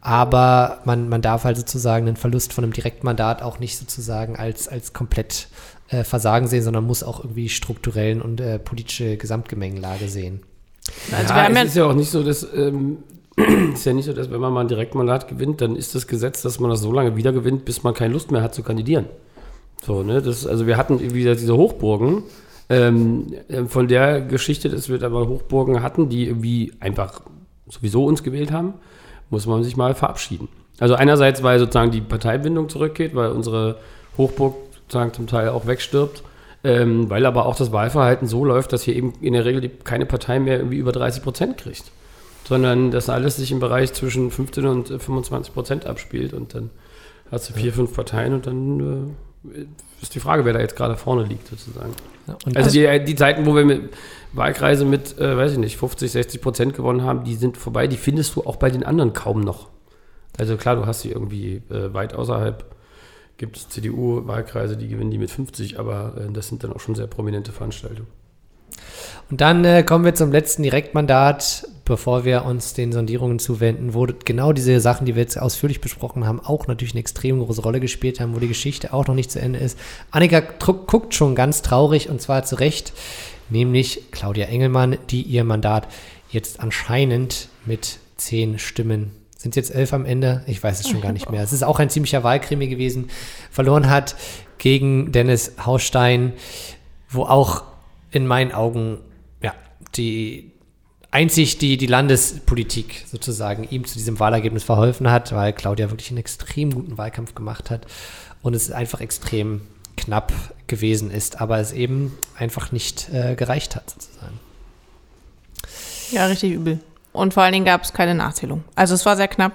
Speaker 2: Aber man, man darf halt sozusagen den Verlust von einem Direktmandat auch nicht sozusagen als, als komplett äh, Versagen sehen, sondern muss auch irgendwie strukturellen und äh, politische Gesamtgemengelage sehen.
Speaker 1: Also
Speaker 3: ja, es ist ja auch nicht so, dass ähm, *clears throat* ist ja nicht so, dass wenn man mal ein Direktmandat gewinnt, dann ist das Gesetz, dass man das so lange wieder gewinnt, bis man keine Lust mehr hat zu kandidieren. So, ne? Das, also wir hatten wieder diese Hochburgen. Ähm, äh, von der Geschichte, dass wir da mal Hochburgen hatten, die irgendwie einfach sowieso uns gewählt haben, muss man sich mal verabschieden. Also einerseits, weil sozusagen die Parteibindung zurückgeht, weil unsere Hochburg sozusagen zum Teil auch wegstirbt, ähm, weil aber auch das Wahlverhalten so läuft, dass hier eben in der Regel keine Partei mehr irgendwie über 30 Prozent kriegt, sondern das alles sich im Bereich zwischen 15 und äh, 25 Prozent abspielt und dann hast du vier, fünf Parteien und dann äh, ist die Frage, wer da jetzt gerade vorne liegt sozusagen.
Speaker 2: Ja,
Speaker 3: Also die, die Zeiten, wo wir mit Wahlkreise mit, äh, weiß ich nicht, 50, 60 Prozent gewonnen haben, die sind vorbei. Die findest du auch bei den anderen kaum noch. Also klar, du hast sie irgendwie äh, weit außerhalb. Gibt es CDU-Wahlkreise, die gewinnen die mit 50, aber äh, das sind dann auch schon sehr prominente Veranstaltungen.
Speaker 2: Und dann äh, kommen wir zum letzten Direktmandat, bevor wir uns den Sondierungen zuwenden, wo genau diese Sachen, die wir jetzt ausführlich besprochen haben, auch natürlich eine extrem große Rolle gespielt haben, wo die Geschichte auch noch nicht zu Ende ist. Annika guckt schon ganz traurig und zwar zu Recht, nämlich Claudia Engelmann, die ihr Mandat jetzt anscheinend mit zehn Stimmen sind jetzt elf am Ende? Ich weiß es schon gar nicht mehr. Es ist auch ein ziemlicher Wahlkrimi gewesen. Verloren hat gegen Dennis Haustein, wo auch in meinen Augen ja, die einzig die, die Landespolitik sozusagen ihm zu diesem Wahlergebnis verholfen hat, weil Claudia wirklich einen extrem guten Wahlkampf gemacht hat und es einfach extrem knapp gewesen ist, aber es eben einfach nicht äh, gereicht hat sozusagen.
Speaker 1: ja, richtig übel. Und vor allen Dingen gab es keine Nachzählung. Also es war sehr knapp.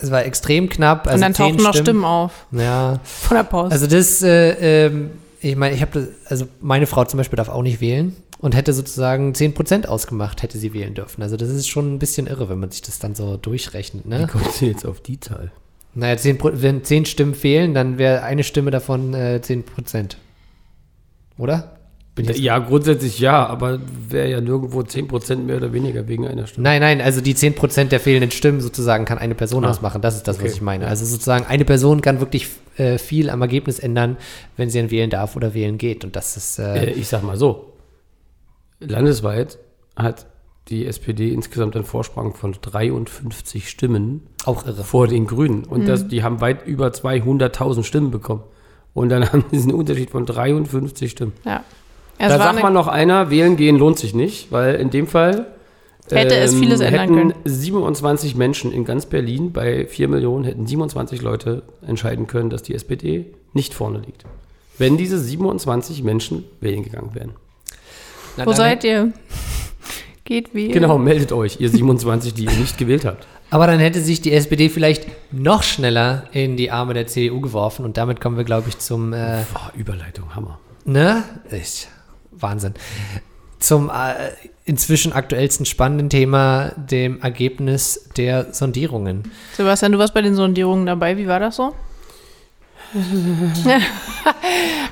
Speaker 2: Es war extrem knapp. Also
Speaker 1: und dann tauchten noch Stimmen auf
Speaker 2: Ja,
Speaker 1: von der Post.
Speaker 2: also das, äh, ähm, ich meine, ich habe, also meine Frau zum Beispiel darf auch nicht wählen und hätte sozusagen 10% ausgemacht, hätte sie wählen dürfen. Also das ist schon ein bisschen irre, wenn man sich das dann so durchrechnet,
Speaker 3: Wie
Speaker 2: ne?
Speaker 3: kommst du jetzt auf die Zahl?
Speaker 2: Naja, 10, Pro- wenn 10 Stimmen fehlen, dann wäre eine Stimme davon äh, 10%. Oder? Bin ich jetzt
Speaker 3: Ja, grundsätzlich ja, aber wäre ja nirgendwo 10% mehr oder weniger wegen einer Stimme.
Speaker 2: Nein, nein, also die 10% der fehlenden Stimmen sozusagen kann eine Person
Speaker 3: Ah,
Speaker 2: ausmachen. Das ist das, was
Speaker 3: okay.
Speaker 2: ich meine. Also sozusagen eine Person kann wirklich äh, viel am Ergebnis ändern, wenn sie dann wählen darf oder wählen geht. Und das ist
Speaker 3: Äh,
Speaker 2: äh,
Speaker 3: ich sag mal so, landesweit hat die SPD insgesamt einen Vorsprung von 53 Stimmen
Speaker 2: auch irre.
Speaker 3: vor den Grünen. Und das, die haben weit über 200.000 Stimmen bekommen. Und dann *laughs* haben sie einen Unterschied von 53 Stimmen.
Speaker 1: ja. Es
Speaker 3: da sagt
Speaker 1: eine,
Speaker 3: man noch einer, wählen gehen lohnt sich nicht, weil in dem Fall ähm,
Speaker 1: Hätte es vieles ändern
Speaker 3: hätten
Speaker 1: können.
Speaker 3: 27 Menschen in ganz Berlin bei 4 Millionen hätten 27 Leute entscheiden können, dass die SPD nicht vorne liegt. Wenn diese 27 Menschen wählen gegangen wären.
Speaker 2: Na,
Speaker 1: wo seid ihr? *laughs* Geht wie?
Speaker 3: Genau, meldet euch, ihr 27, die ihr nicht gewählt habt.
Speaker 2: Aber dann hätte sich die SPD vielleicht noch schneller in die Arme der CDU geworfen und damit kommen wir, glaube ich, zum, äh,
Speaker 3: Boah, Überleitung, Hammer.
Speaker 2: ne? Ich, Wahnsinn. Zum äh, inzwischen aktuellsten spannenden Thema, dem Ergebnis der Sondierungen.
Speaker 1: Sebastian, du warst bei den Sondierungen dabei. Wie war das so? *laughs*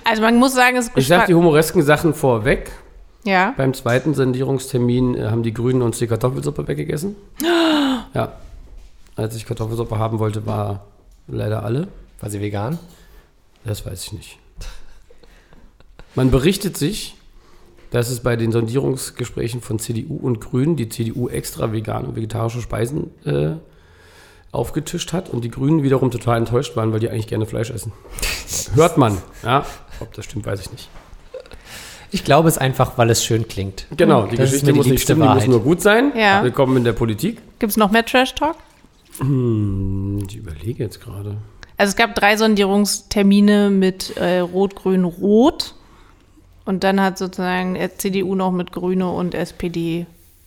Speaker 1: also man muss sagen, es
Speaker 3: Ich sag die humoresken Sachen vorweg.
Speaker 1: ja.
Speaker 3: Beim zweiten Sondierungstermin äh, haben die Grünen uns die Kartoffelsuppe weggegessen. *gasps* Ja. Als ich Kartoffelsuppe haben wollte, war leider alle.
Speaker 2: War sie vegan?
Speaker 3: Das weiß ich nicht. Man berichtet sich, dass es bei den Sondierungsgesprächen von CDU und Grünen die CDU extra vegane und vegetarische Speisen äh, aufgetischt hat und die Grünen wiederum total enttäuscht waren, weil die eigentlich gerne Fleisch essen. *laughs* Hört man. Ja, ob das stimmt, weiß ich nicht.
Speaker 2: Ich glaube es einfach, weil es schön klingt.
Speaker 3: Genau, die
Speaker 2: Das
Speaker 3: Geschichte
Speaker 2: die
Speaker 3: muss nicht stimmen, die muss
Speaker 2: Wahrheit.
Speaker 3: nur gut sein.
Speaker 1: Ja.
Speaker 3: Willkommen in der Politik.
Speaker 1: Gibt es noch mehr Trash-Talk?
Speaker 3: Hm, ich überlege jetzt gerade.
Speaker 1: Also es gab drei Sondierungstermine mit äh, Rot, Grün, Rot. Und dann hat sozusagen CDU noch mit Grüne und SPD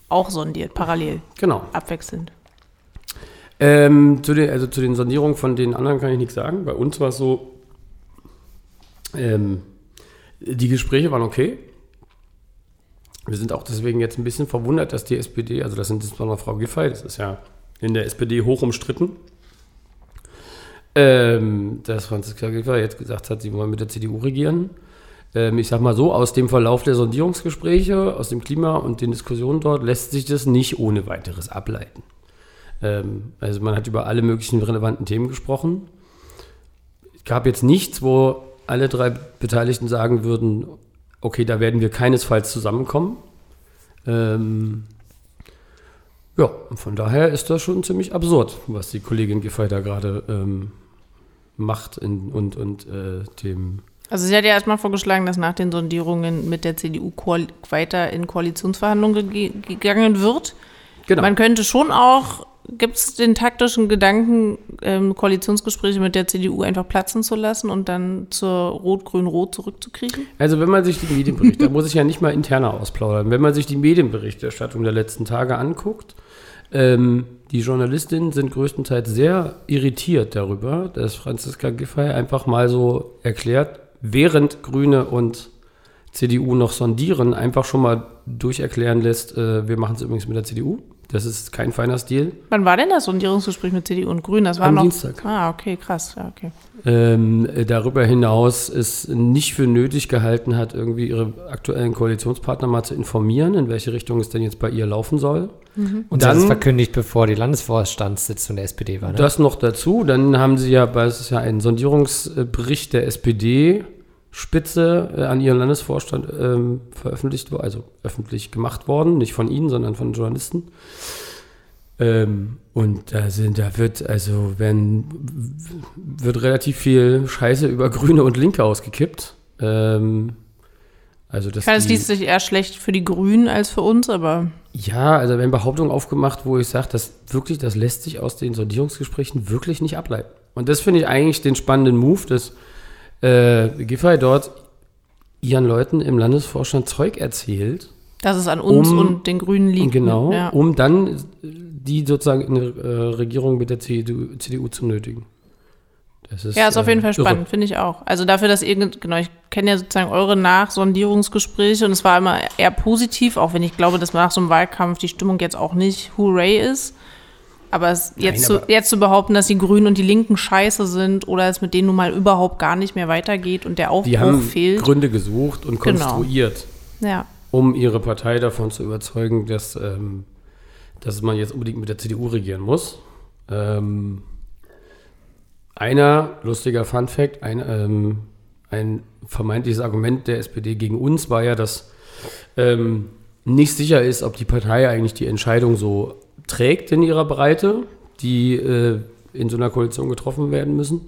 Speaker 1: auch sondiert, parallel,
Speaker 3: Genau.
Speaker 1: abwechselnd.
Speaker 3: Ähm, zu den, also zu den Sondierungen von den anderen kann ich nichts sagen. Bei uns war es so, ähm, die Gespräche waren okay. Wir sind auch deswegen jetzt ein bisschen verwundert, dass die SPD, also das sind insbesondere Frau Giffey, das ist ja in der SPD hoch umstritten, ähm, dass Franziska Giffey jetzt gesagt hat, sie wollen mit der CDU regieren. Ähm, ich sag mal so, aus dem Verlauf der Sondierungsgespräche, aus dem Klima und den Diskussionen dort lässt sich das nicht ohne weiteres ableiten. Ähm, also man hat über alle möglichen relevanten Themen gesprochen. Es gab jetzt nichts, wo alle drei Beteiligten sagen würden, okay, da werden wir keinesfalls zusammenkommen. Ähm, ja, von daher ist das schon ziemlich absurd, was die Kollegin Giffey da gerade ähm, macht in, und, und äh, dem
Speaker 1: Also sie hat ja erstmal vorgeschlagen, dass nach den Sondierungen mit der CDU weiter in Koalitionsverhandlungen ge gegangen wird.
Speaker 3: Genau.
Speaker 1: Man könnte schon auch, gibt es den taktischen Gedanken, ähm, Koalitionsgespräche mit der CDU einfach platzen zu lassen und dann zur Rot-Grün-Rot zurückzukriechen?
Speaker 3: Also wenn man sich die Medienberichte, da muss ich ja nicht mal interner ausplaudern, wenn man sich die Medienberichterstattung der letzten Tage anguckt, ähm, die Journalistinnen sind größtenteils sehr irritiert darüber, dass Franziska Giffey einfach mal so erklärt, während Grüne und CDU noch sondieren, einfach schon mal durcherklären lässt, äh, wir machen es übrigens mit der CDU. Das ist kein feiner Stil.
Speaker 1: Wann war denn das Sondierungsgespräch mit CDU und Grünen? Das war
Speaker 3: Am
Speaker 1: noch.
Speaker 3: Dienstag.
Speaker 1: Ah, okay, krass. Ja, okay.
Speaker 3: ähm, äh, darüber hinaus es nicht für nötig gehalten hat, irgendwie ihre aktuellen Koalitionspartner mal zu informieren, in welche Richtung es denn jetzt bei ihr laufen soll.
Speaker 2: Und
Speaker 3: Dann-
Speaker 2: das ist verkündigt, bevor die Landesvorstandssitzung der SPD war. Ne?
Speaker 3: Das noch dazu. Dann haben sie ja, weil es ist ja ein Sondierungsbericht der SPD-Spitze äh, an ihren Landesvorstand ähm, veröffentlicht, also öffentlich gemacht worden, nicht von ihnen, sondern von Journalisten. Ähm, und da sind, da wird, also wenn, wird relativ viel Scheiße über Grüne und Linke ausgekippt. Ähm, also das
Speaker 1: es liest sich eher schlecht für die Grünen als für uns, aber
Speaker 3: Ja, also werden Behauptungen aufgemacht, wo ich sage, das wirklich, das lässt sich aus den Sondierungsgesprächen wirklich nicht ableiten. Und das finde ich eigentlich den spannenden Move, dass äh, Giffey dort ihren Leuten im Landesvorstand Zeug erzählt,
Speaker 1: Dass es an uns
Speaker 3: Um-
Speaker 1: und den Grünen liegt.
Speaker 3: Genau,
Speaker 1: Ja.
Speaker 3: um dann die sozusagen in eine äh, Regierung mit der CDU, CDU zu nötigen. Ist,
Speaker 1: Ja, ist auf jeden
Speaker 3: äh,
Speaker 1: Fall
Speaker 3: irre.
Speaker 1: spannend, finde ich auch. Also dafür, dass ihr, genau, ich kenne ja sozusagen eure Nachsondierungsgespräche und es war immer eher positiv, auch wenn ich glaube, dass nach so einem Wahlkampf die Stimmung jetzt auch nicht Hooray ist. Aber es jetzt,
Speaker 3: aber-
Speaker 1: zu, jetzt zu behaupten, dass die Grünen und die Linken scheiße sind oder es mit denen nun mal überhaupt gar nicht mehr weitergeht und der
Speaker 3: Die
Speaker 1: Aufbruch
Speaker 3: haben
Speaker 1: fehlt.
Speaker 3: Gründe gesucht und
Speaker 1: Genau.
Speaker 3: konstruiert,
Speaker 1: Ja,
Speaker 3: um ihre Partei davon zu überzeugen, dass, ähm, dass man jetzt unbedingt mit der CDU regieren muss. Ähm, einer, lustiger Fun Fact, ein, ähm, ein vermeintliches Argument der SPD gegen uns war ja, dass ähm, nicht sicher ist, ob die Partei eigentlich die Entscheidung so trägt in ihrer Breite, die äh, in so einer Koalition getroffen werden müssen.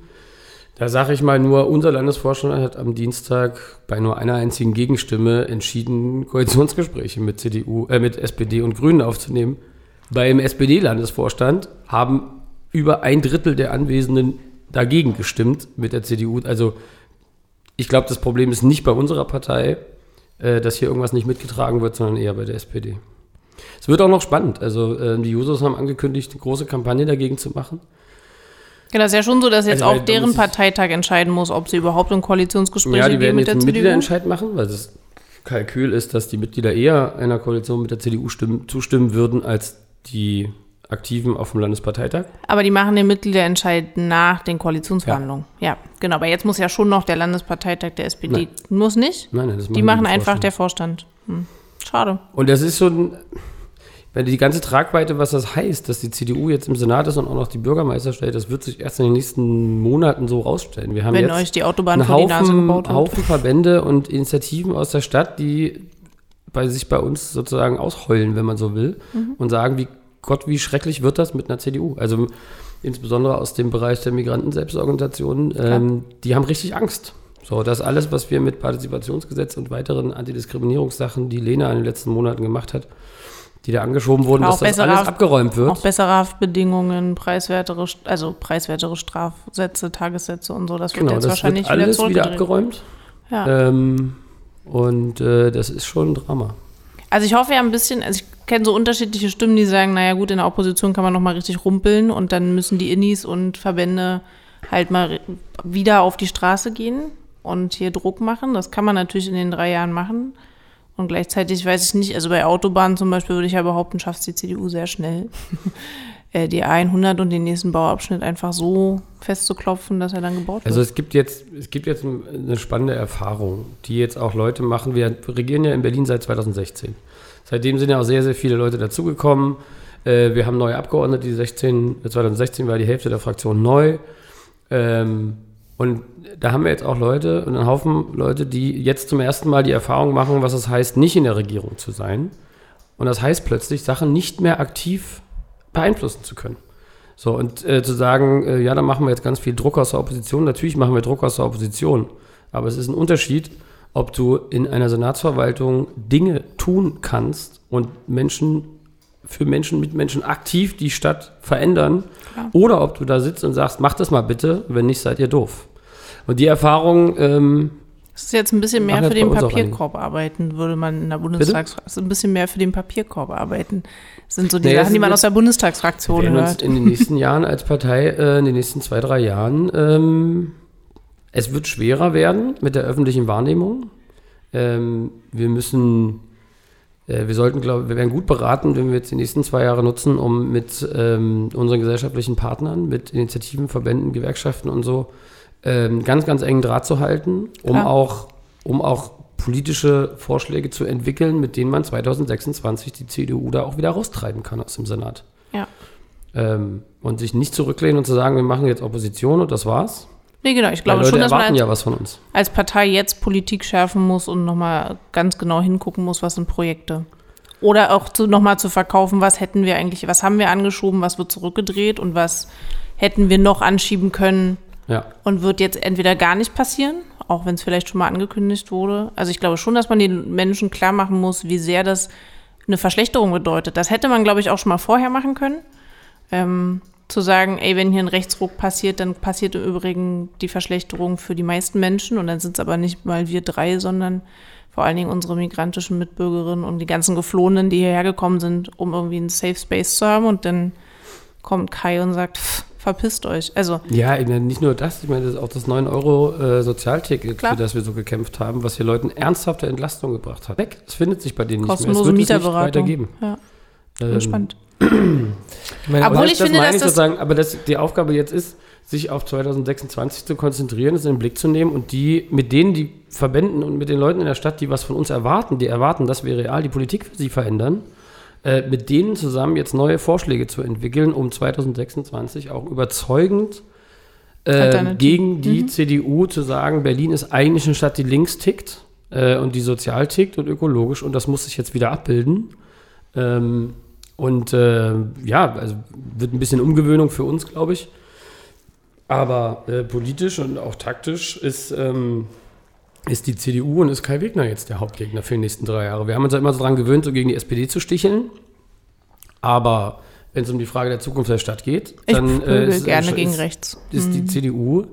Speaker 3: Da sage ich mal nur, unser Landesvorstand hat am Dienstag bei nur einer einzigen Gegenstimme entschieden, Koalitionsgespräche mit CDU, äh, mit SPD und Grünen aufzunehmen. Beim SPD-Landesvorstand haben über ein Drittel der Anwesenden dagegen gestimmt mit der CDU. Also ich glaube, das Problem ist nicht bei unserer Partei, äh, dass hier irgendwas nicht mitgetragen wird, sondern eher bei der SPD. Es wird auch noch spannend. Also äh, die Jusos haben angekündigt, eine große Kampagne dagegen zu machen.
Speaker 1: genau, es ist ja schon so, dass jetzt
Speaker 3: Also,
Speaker 1: auch deren Parteitag entscheiden muss, ob sie überhaupt ein Koalitionsgespräch
Speaker 3: Ja, die werden
Speaker 1: mit
Speaker 3: jetzt
Speaker 1: der
Speaker 3: einen
Speaker 1: CDU.
Speaker 3: Mitgliederentscheid machen, weil das Kalkül ist, dass die Mitglieder eher einer Koalition mit der CDU stimmen, zustimmen würden als die Aktiven auf dem Landesparteitag.
Speaker 1: Aber die machen den Mitgliederentscheid nach den Koalitionsverhandlungen. Ja. genau. Aber jetzt muss ja schon noch der Landesparteitag der SPD.
Speaker 3: Nein.
Speaker 1: Muss nicht.
Speaker 3: Nein, nein, das
Speaker 1: Die machen einfach der Vorstand. Hm. Schade.
Speaker 3: Und das ist schon, wenn die ganze Tragweite, was das heißt, dass die CDU jetzt im Senat ist und auch noch die Bürgermeister stellt, das wird sich erst in den nächsten Monaten so rausstellen. Wir haben
Speaker 1: Wenn
Speaker 3: jetzt
Speaker 1: euch die Autobahn
Speaker 3: einen
Speaker 1: vor die Nase
Speaker 3: Haufen,
Speaker 1: gebaut.
Speaker 3: Haufen Verbände und Initiativen aus der Stadt, die bei sich bei uns sozusagen ausheulen, wenn man so will,
Speaker 1: Mhm.
Speaker 3: und sagen, wie Gott, wie schrecklich wird das mit einer CDU? Also insbesondere aus dem Bereich der Migranten-Selbstorganisationen, ähm, die haben richtig Angst. So, das alles, was wir mit Partizipationsgesetz und weiteren Antidiskriminierungssachen, die Lena in den letzten Monaten gemacht hat, die da angeschoben wurden, dass das alles abgeräumt wird.
Speaker 1: Auch bessere Haftbedingungen, preiswertere, also preiswertere Strafsätze, Tagessätze und so. Das wird
Speaker 3: Genau,
Speaker 1: jetzt
Speaker 3: das
Speaker 1: wahrscheinlich
Speaker 3: wird alles
Speaker 1: wieder
Speaker 3: wieder abgeräumt.
Speaker 1: Ja.
Speaker 3: Ähm, und äh, das ist schon ein Drama.
Speaker 1: Also ich hoffe ja ein bisschen, also ich kenne so unterschiedliche Stimmen, die sagen, naja gut, in der Opposition kann man noch mal richtig rumpeln und dann müssen die Innis und Verbände halt mal wieder auf die Straße gehen und hier Druck machen. Das kann man natürlich in den drei Jahren machen. Und gleichzeitig weiß ich nicht, also bei Autobahnen zum Beispiel würde ich ja behaupten, schafft es die CDU sehr schnell, *laughs* äh, die A100 und den nächsten Bauabschnitt einfach so festzuklopfen, dass er dann gebaut wird.
Speaker 3: Also es gibt jetzt, es gibt jetzt ein- eine spannende Erfahrung, die jetzt auch Leute machen. Wir regieren ja in Berlin seit 2016. Seitdem sind ja auch sehr, sehr viele Leute dazugekommen. Äh, wir haben neue Abgeordnete, die 16, 2016 war die Hälfte der Fraktion neu. Ähm, und da haben wir jetzt auch Leute und einen Haufen Leute, die jetzt zum ersten Mal die Erfahrung machen, was es heißt, nicht in der Regierung zu sein. Und das heißt plötzlich, Sachen nicht mehr aktiv beeinflussen zu können. So, und äh, zu sagen, äh, ja, dann machen wir jetzt ganz viel Druck aus der Opposition. Natürlich machen wir Druck aus der Opposition. Aber es ist ein Unterschied, ob du in einer Senatsverwaltung Dinge tun kannst und Menschen für Menschen mit Menschen aktiv die Stadt verändern
Speaker 1: Klar.
Speaker 3: oder ob du da sitzt und sagst, macht das mal bitte, wenn nicht, seid ihr doof. Und die Erfahrung, ähm,
Speaker 1: Es ist jetzt ein bisschen mehr für den Papierkorb arbeiten, würde man in der Bundestags... Es ist ein bisschen mehr für den Papierkorb arbeiten. Das sind so die
Speaker 3: das
Speaker 1: Sachen, die man aus der Bundestagsfraktion hört.
Speaker 3: in den nächsten *laughs* Jahren als Partei, äh, in den nächsten zwei, drei Jahren, ähm, es wird schwerer werden mit der öffentlichen Wahrnehmung. Ähm, wir müssen, äh, wir sollten, glaube wir wären gut beraten, wenn wir jetzt die nächsten zwei Jahre nutzen, um mit ähm, unseren gesellschaftlichen Partnern, mit Initiativen, Verbänden, Gewerkschaften und so, ähm, ganz, ganz engen Draht zu halten, um
Speaker 1: Klar.
Speaker 3: auch, um auch politische Vorschläge zu entwickeln, mit denen man 2026 die CDU da auch wieder raustreiben kann aus dem Senat.
Speaker 1: Ja.
Speaker 3: Ähm, und sich nicht zurücklehnen und zu sagen, wir machen jetzt Opposition und das war's.
Speaker 1: Nee, genau. Ich glaube
Speaker 3: Leute
Speaker 1: schon, dass man als,
Speaker 3: ja was von uns.
Speaker 1: als Partei jetzt Politik schärfen muss und nochmal ganz genau hingucken muss, was sind Projekte. Oder auch zu, nochmal zu verkaufen, was hätten wir eigentlich, was haben wir angeschoben, was wird zurückgedreht und was hätten wir noch anschieben können
Speaker 3: Ja.
Speaker 1: und wird jetzt entweder gar nicht passieren, auch wenn es vielleicht schon mal angekündigt wurde. Also ich glaube schon, dass man den Menschen klar machen muss, wie sehr das eine Verschlechterung bedeutet. Das hätte man, glaube ich, auch schon mal vorher machen können. Ähm, zu sagen, ey, wenn hier ein Rechtsruck passiert, dann passiert im Übrigen die Verschlechterung für die meisten Menschen und dann sind es aber nicht mal wir drei, sondern vor allen Dingen unsere migrantischen Mitbürgerinnen und die ganzen Geflohenen, die hierher gekommen sind, um irgendwie einen Safe Space zu haben. Und dann kommt Kai und sagt, pff, verpisst euch. Also
Speaker 3: Ja, ich meine, nicht nur das, ich meine, das ist auch das 9-Euro-Sozialticket,
Speaker 1: Klar.
Speaker 3: für das wir so gekämpft haben, was hier Leuten ernsthafte Entlastung gebracht hat. Weg, das findet sich bei denen nicht mehr. es wird es nicht
Speaker 1: Mieterberatung.
Speaker 3: weitergeben.
Speaker 1: Ja,
Speaker 3: Ähm,
Speaker 1: gespannt.
Speaker 2: Ich meine,
Speaker 1: Obwohl
Speaker 3: Aber
Speaker 1: ich finde,
Speaker 3: meine
Speaker 1: dass das-
Speaker 3: aber dass die Aufgabe jetzt ist, sich auf 2026 zu konzentrieren, es in den Blick zu nehmen und die mit denen, die Verbänden und mit den Leuten in der Stadt, die was von uns erwarten, die erwarten, dass wir real die Politik für sie verändern, äh, mit denen zusammen jetzt neue Vorschläge zu entwickeln, um 2026 auch überzeugend äh, gegen die
Speaker 1: Mhm.
Speaker 3: CDU zu sagen, Berlin ist eigentlich eine Stadt, die links tickt äh, und die sozial tickt und ökologisch und das muss sich jetzt wieder abbilden. Ähm, und äh, ja, also wird ein bisschen Umgewöhnung für uns, glaube ich. Aber äh, politisch und auch taktisch ist, ähm, ist die CDU und ist Kai Wegner jetzt der Hauptgegner für die nächsten drei Jahre. Wir haben uns ja immer so dran gewöhnt, so gegen die SPD zu sticheln. Aber wenn es um die Frage der Zukunft der Stadt geht, dann
Speaker 1: prügel
Speaker 3: ist,
Speaker 1: gerne
Speaker 3: ist,
Speaker 1: gegen
Speaker 3: ist,
Speaker 1: rechts.
Speaker 3: ist die
Speaker 1: Mhm.
Speaker 3: CDU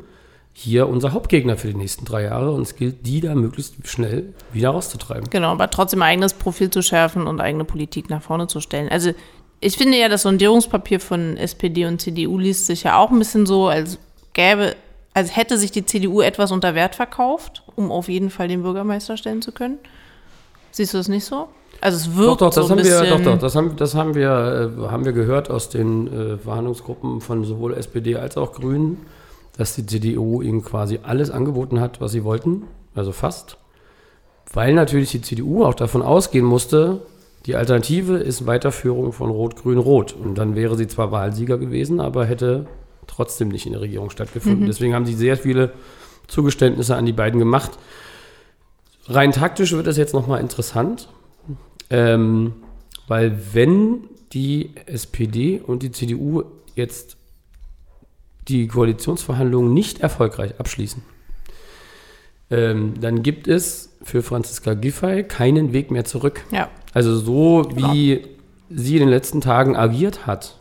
Speaker 3: hier unser Hauptgegner für die nächsten drei Jahre und es gilt, die da möglichst schnell wieder rauszutreiben.
Speaker 1: Genau, aber trotzdem eigenes Profil zu schärfen und eigene Politik nach vorne zu stellen. Also ich finde ja, das Sondierungspapier von SPD und CDU liest sich ja auch ein bisschen so, als gäbe, als hätte sich die CDU etwas unter Wert verkauft, um auf jeden Fall den Bürgermeister stellen zu können. Siehst du das nicht so? Also es
Speaker 3: Doch,
Speaker 1: wirkt
Speaker 3: doch, das
Speaker 1: so ein
Speaker 3: haben wir,
Speaker 1: bisschen.
Speaker 3: doch, doch, das haben, das haben wir, äh, haben wir gehört aus den äh, Verhandlungsgruppen von sowohl SPD als auch Grünen, dass die CDU ihnen quasi alles angeboten hat, was sie wollten, also fast, weil natürlich die CDU auch davon ausgehen musste, die Alternative ist Weiterführung von Rot-Grün-Rot. Und dann wäre sie zwar Wahlsieger gewesen, aber hätte trotzdem nicht in der Regierung stattgefunden. Deswegen haben sie sehr viele Zugeständnisse an die beiden gemacht. Rein taktisch wird es jetzt nochmal interessant, ähm, weil wenn die SPD und die CDU jetzt die Koalitionsverhandlungen nicht erfolgreich abschließen, ähm, dann gibt es für Franziska Giffey keinen Weg mehr zurück.
Speaker 1: Ja,
Speaker 3: Also so wie sie in den letzten Tagen agiert hat,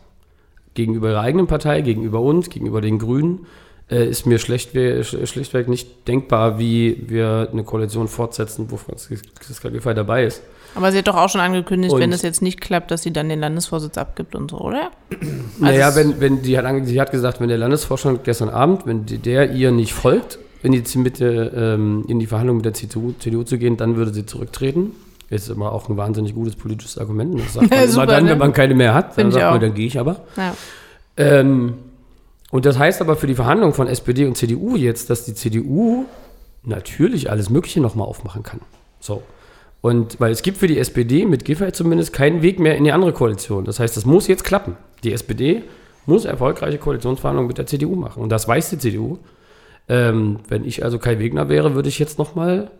Speaker 3: gegenüber ihrer eigenen Partei, gegenüber uns, gegenüber den Grünen, äh, ist mir schlechtweg, sch- schlichtweg nicht denkbar, wie wir eine Koalition fortsetzen, wo Franziska Giffey dabei ist.
Speaker 1: aber sie hat doch auch schon angekündigt,
Speaker 3: Und-
Speaker 1: wenn es jetzt nicht klappt, dass sie dann den Landesvorsitz abgibt und so, oder?
Speaker 3: Naja,
Speaker 1: Also
Speaker 3: wenn, wenn die hat, sie hat gesagt, wenn der Landesvorstand gestern Abend, wenn der ihr nicht folgt, in die, mit der, ähm, in die Verhandlung mit der CDU, CDU zu gehen, dann würde sie zurücktreten. Ist immer auch ein wahnsinnig gutes politisches Argument. Das *laughs* sagt man immer
Speaker 1: Super,
Speaker 3: dann,
Speaker 1: ne?
Speaker 3: wenn man keine mehr hat. Dann
Speaker 1: Find
Speaker 3: sagt man, dann gehe ich aber.
Speaker 1: Ja.
Speaker 3: Ähm, und das heißt aber für die Verhandlungen von SPD und CDU jetzt, dass die CDU natürlich alles Mögliche nochmal aufmachen kann. So. Und weil es gibt für die SPD mit Giffey zumindest keinen Weg mehr in die andere Koalition. Das heißt, das muss jetzt klappen. Die SPD muss erfolgreiche Koalitionsverhandlungen mit der CDU machen. Und das weiß die CDU. Ähm, wenn ich also Kai Wegner wäre, würde ich jetzt nochmal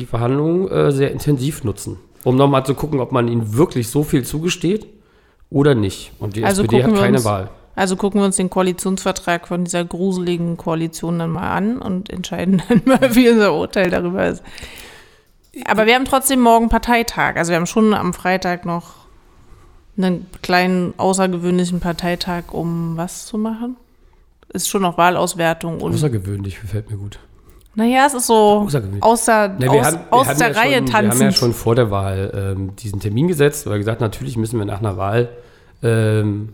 Speaker 3: die Verhandlungen äh, sehr intensiv nutzen, um nochmal zu gucken, ob man ihnen wirklich so viel zugesteht oder nicht. Und die
Speaker 1: Also
Speaker 3: SPD hat keine
Speaker 1: uns-
Speaker 3: Wahl.
Speaker 1: Also gucken wir uns den Koalitionsvertrag von dieser gruseligen Koalition dann mal an und entscheiden *laughs* dann mal, wie unser Urteil darüber ist. Aber wir haben trotzdem morgen Parteitag. Also wir haben schon am Freitag noch einen kleinen außergewöhnlichen Parteitag, um was zu machen. Ist schon noch Wahlauswertung und
Speaker 3: Außergewöhnlich, gefällt mir gut.
Speaker 1: Naja, es ist so außer,
Speaker 3: Ne, wir
Speaker 1: aus,
Speaker 3: haben- wir
Speaker 1: aus der
Speaker 3: ja
Speaker 1: Reihe
Speaker 3: schon, Wir
Speaker 1: tanzen.
Speaker 3: haben ja schon vor der Wahl ähm, diesen Termin gesetzt, weil wir gesagt natürlich müssen wir nach einer Wahl ähm,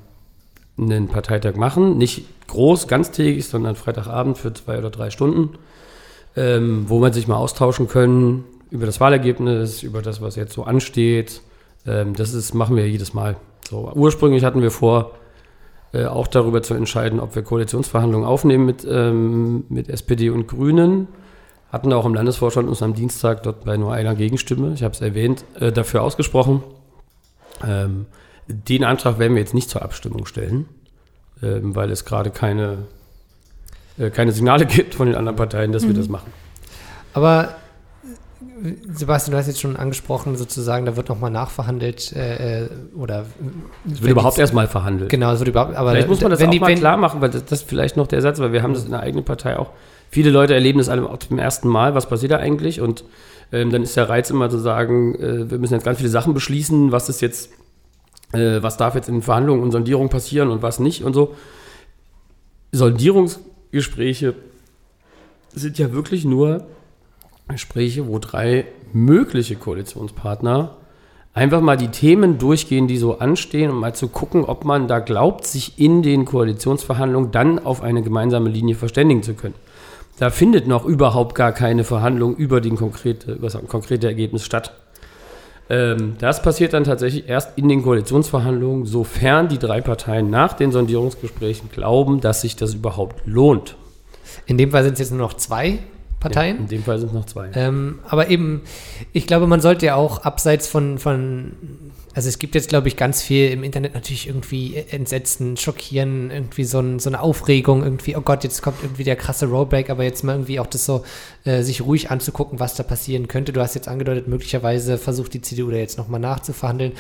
Speaker 3: einen Parteitag machen. Nicht groß, ganztägig, sondern Freitagabend für zwei oder drei Stunden, ähm, wo man sich mal austauschen können über das Wahlergebnis, über das, was jetzt so ansteht. Ähm, das ist, machen wir jedes Mal. So, ursprünglich hatten wir vor, äh, auch darüber zu entscheiden, ob wir Koalitionsverhandlungen aufnehmen mit, ähm, mit SPD und Grünen. Hatten auch im Landesvorstand uns am Dienstag dort bei nur einer Gegenstimme, ich habe es erwähnt, äh, dafür ausgesprochen. Ähm, den Antrag werden wir jetzt nicht zur Abstimmung stellen, ähm, weil es gerade keine, äh, keine Signale *laughs* gibt von den anderen Parteien, dass wir das machen.
Speaker 2: Aber Sebastian, du hast jetzt schon angesprochen, sozusagen, da wird nochmal nachverhandelt äh, äh, oder
Speaker 3: Es wird überhaupt erstmal verhandelt.
Speaker 2: Genau, es wird überhaupt, aber
Speaker 3: Vielleicht muss man das
Speaker 2: wenn
Speaker 3: auch
Speaker 2: die,
Speaker 3: mal klar machen, weil das, das ist vielleicht noch der Satz, weil wir haben das in der eigenen Partei auch. Viele Leute erleben das alle auch zum ersten Mal, was passiert da eigentlich? Und ähm, dann ist der Reiz immer zu sagen, äh, wir müssen jetzt ganz viele Sachen beschließen, was ist jetzt, äh, was darf jetzt in Verhandlungen und Sondierungen passieren und was nicht und so. Sondierungsgespräche sind ja wirklich nur Gespräche, wo drei mögliche Koalitionspartner einfach mal die Themen durchgehen, die so anstehen und mal zu gucken, ob man da glaubt, sich in den Koalitionsverhandlungen dann auf eine gemeinsame Linie verständigen zu können. Da findet noch überhaupt gar keine Verhandlung über, den konkrete, über das konkrete Ergebnis statt. Ähm, das passiert dann tatsächlich erst in den Koalitionsverhandlungen, sofern die drei Parteien nach den Sondierungsgesprächen glauben, dass sich das überhaupt lohnt.
Speaker 2: In dem Fall sind es jetzt nur noch zwei Parteien.
Speaker 3: Ja, in dem Fall sind es noch zwei.
Speaker 2: Ähm, aber eben, ich glaube, man sollte ja auch abseits von, von also es gibt jetzt, glaube ich, ganz viel im Internet natürlich irgendwie entsetzen, schockieren, irgendwie so, ein, so, eine Aufregung, irgendwie, oh Gott, jetzt kommt irgendwie der krasse Rollback, aber jetzt mal irgendwie auch das so, äh, sich ruhig anzugucken, was da passieren könnte. Du hast jetzt angedeutet, möglicherweise versucht die CDU da jetzt nochmal nachzuverhandeln.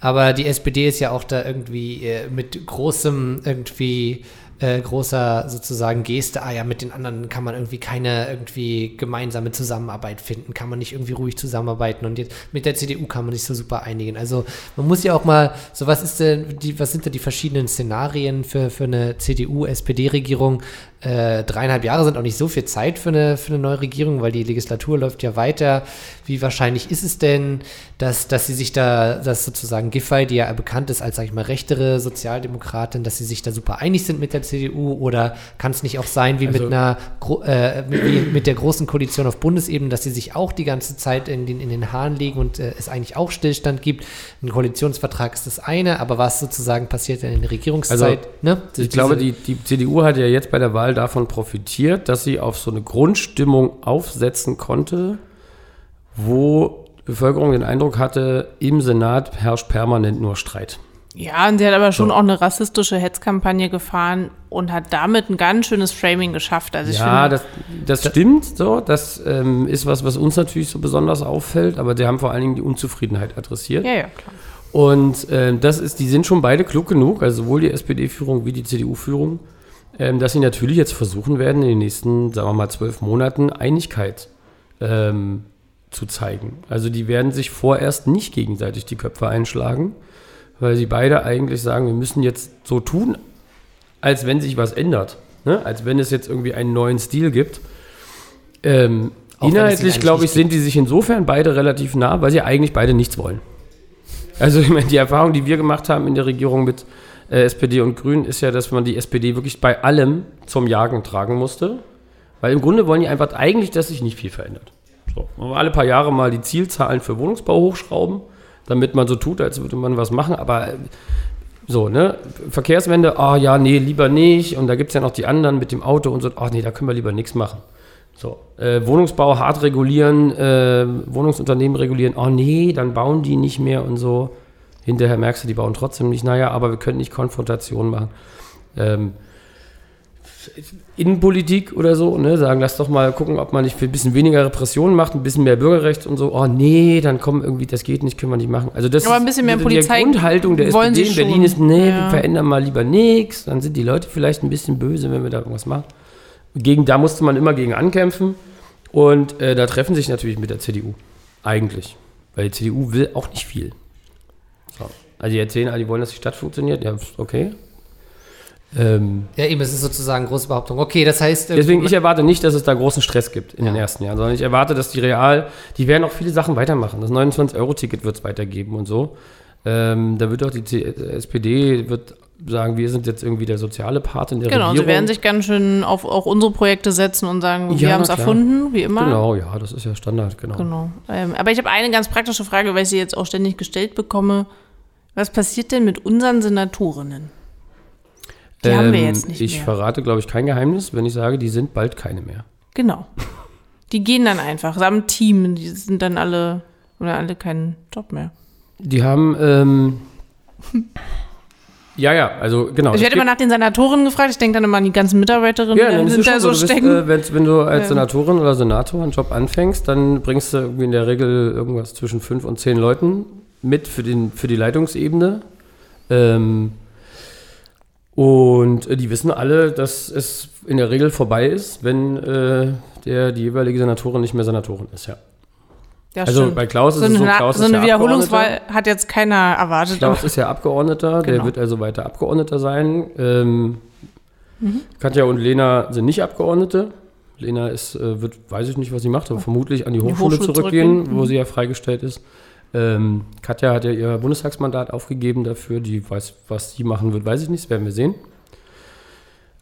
Speaker 2: Aber die SPD ist ja auch da irgendwie äh, mit großem irgendwie äh, großer sozusagen Geste, ah ja, mit den anderen kann man irgendwie keine irgendwie gemeinsame Zusammenarbeit finden, kann man nicht irgendwie ruhig zusammenarbeiten und jetzt mit der CDU kann man sich so super einigen. Also man muss ja auch mal, so was ist denn, die, was sind da die verschiedenen Szenarien für, für eine CDU-SPD-Regierung? Äh, dreieinhalb Jahre sind auch nicht so viel Zeit für eine, für eine neue Regierung, weil die Legislatur läuft ja weiter. Wie wahrscheinlich ist es denn, dass, dass sie sich da, dass sozusagen Giffey, die ja bekannt ist als, sag ich mal, rechtere Sozialdemokratin, dass sie sich da super einig sind mit der CDU? Oder kann es nicht auch sein, wie also, mit einer, äh, mit, mit, der großen Koalition auf Bundesebene, dass sie sich auch die ganze Zeit in den, in den Haaren legen und äh, es eigentlich auch Stillstand gibt? Ein Koalitionsvertrag ist das eine, aber was sozusagen passiert in der Regierungszeit?
Speaker 3: Also, ne? Ich glaube, die, die CDU hat ja jetzt bei der Wahl davon profitiert, dass sie auf so eine Grundstimmung aufsetzen konnte, wo die Bevölkerung den Eindruck hatte, im Senat herrscht permanent nur Streit.
Speaker 1: Ja, und sie hat aber schon so. auch eine rassistische Hetzkampagne gefahren und hat damit ein ganz schönes Framing geschafft.
Speaker 3: Also ja, finde, das, das stimmt so. Das ähm, ist was, was uns natürlich so besonders auffällt, aber die haben vor allen Dingen die Unzufriedenheit adressiert.
Speaker 1: Ja, ja, klar.
Speaker 3: Und äh, das ist, die sind schon beide klug genug, also sowohl die SPD-Führung wie die CDU-Führung, ähm, dass sie natürlich jetzt versuchen werden, in den nächsten, sagen wir mal, zwölf Monaten Einigkeit ähm, zu zeigen. Also die werden sich vorerst nicht gegenseitig die Köpfe einschlagen, weil sie beide eigentlich sagen, wir müssen jetzt so tun, als wenn sich was ändert. Ne? Als wenn es jetzt irgendwie einen neuen Stil gibt. Ähm, inhaltlich, glaube ich, sind die sich insofern beide relativ nah, weil sie eigentlich beide nichts wollen. Also ich meine, die Erfahrung, die wir gemacht haben in der Regierung mit äh, SPD und Grünen, ist ja, dass man die SPD wirklich bei allem zum Jagen tragen musste. Weil im Grunde wollen die einfach eigentlich, dass sich nicht viel verändert. So, alle paar Jahre mal die Zielzahlen für Wohnungsbau hochschrauben, damit man so tut, als würde man was machen. Aber äh, so, ne? Verkehrswende, ah oh, ja, nee, lieber nicht. Und da gibt es ja noch die anderen mit dem Auto und so, ach oh, nee, da können wir lieber nichts machen. So, äh, Wohnungsbau hart regulieren, äh, Wohnungsunternehmen regulieren, oh nee, dann bauen die nicht mehr und so. Hinterher merkst du, die bauen trotzdem nicht, naja, aber wir können nicht Konfrontation machen. Ähm, Innenpolitik oder so, ne, sagen, lass doch mal gucken, ob man nicht ein bisschen weniger Repressionen macht, ein bisschen mehr Bürgerrecht und so. Oh nee, dann kommen irgendwie, das geht nicht, können wir nicht machen. Also das
Speaker 1: Aber ein bisschen mehr Polizei.
Speaker 3: Die Grundhaltung der SPD in Berlin ist, nee, ja. wir verändern mal lieber nichts. Dann sind die Leute vielleicht ein bisschen böse, wenn wir da irgendwas machen. Gegen, da musste man immer gegen ankämpfen. Und äh, da treffen sich natürlich mit der CDU. Eigentlich. Weil die CDU will auch nicht viel. Also die erzählen, die wollen, dass die Stadt funktioniert. Ja, okay.
Speaker 2: Ähm, ja, eben, es ist sozusagen eine große Behauptung. Okay, das heißt.
Speaker 3: Äh, deswegen, ich erwarte nicht, dass es da großen Stress gibt in ja. den ersten Jahren, sondern ich erwarte, dass die real, die werden auch viele Sachen weitermachen. Das 29-Euro-Ticket wird es weitergeben und so. Ähm, da wird auch die SPD wird sagen, wir sind jetzt irgendwie der soziale Part in der
Speaker 1: genau,
Speaker 3: Regierung.
Speaker 1: Genau, sie werden sich ganz schön auf auch unsere Projekte setzen und sagen, ja, wir haben es erfunden, wie immer.
Speaker 3: Genau, ja, das ist ja Standard, genau.
Speaker 1: genau. Ähm, aber ich habe eine ganz praktische Frage, weil ich sie jetzt auch ständig gestellt bekomme. Was passiert denn mit unseren Senatorinnen?
Speaker 3: Die ähm, haben wir ähm, jetzt nicht ich mehr. Ich verrate, glaube ich, kein Geheimnis, wenn ich sage, die sind bald keine mehr.
Speaker 1: Genau. Die gehen dann einfach, samt Team, die sind dann alle, oder alle keinen Job mehr.
Speaker 3: Die haben, ähm, ja, ja, also genau.
Speaker 1: Ich werde immer nach den Senatoren gefragt, ich denke dann immer an die ganzen Mitarbeiterinnen,
Speaker 3: ja, die hinter so, so stecken. Bist, äh, wenn, wenn, du als ja. Senatorin oder Senator einen Job anfängst, dann bringst du irgendwie in der Regel irgendwas zwischen fünf und zehn Leuten mit für, den, für die Leitungsebene. Ähm, und äh, die wissen alle, dass es in der Regel vorbei ist, wenn äh, der, die jeweilige Senatorin nicht mehr Senatorin ist, ja.
Speaker 1: Ja, also stimmt.
Speaker 3: bei Klaus ist so es so, Klaus
Speaker 1: so eine ja Wiederholungswahl hat jetzt keiner erwartet.
Speaker 3: Klaus ist ja Abgeordneter, genau. der wird also weiter Abgeordneter sein. Ähm, mhm. Katja und Lena sind nicht Abgeordnete, Lena ist, äh, wird, weiß ich nicht, was sie macht, aber vermutlich an die
Speaker 1: Die
Speaker 3: Hochschule,
Speaker 1: Hochschule
Speaker 3: zurückgehen,
Speaker 1: zurückgehen.
Speaker 3: wo
Speaker 1: Mhm.
Speaker 3: sie ja freigestellt ist. Ähm, Katja hat ja ihr Bundestagsmandat aufgegeben dafür. Die weiß, was sie machen wird, weiß ich nicht. Das werden wir sehen.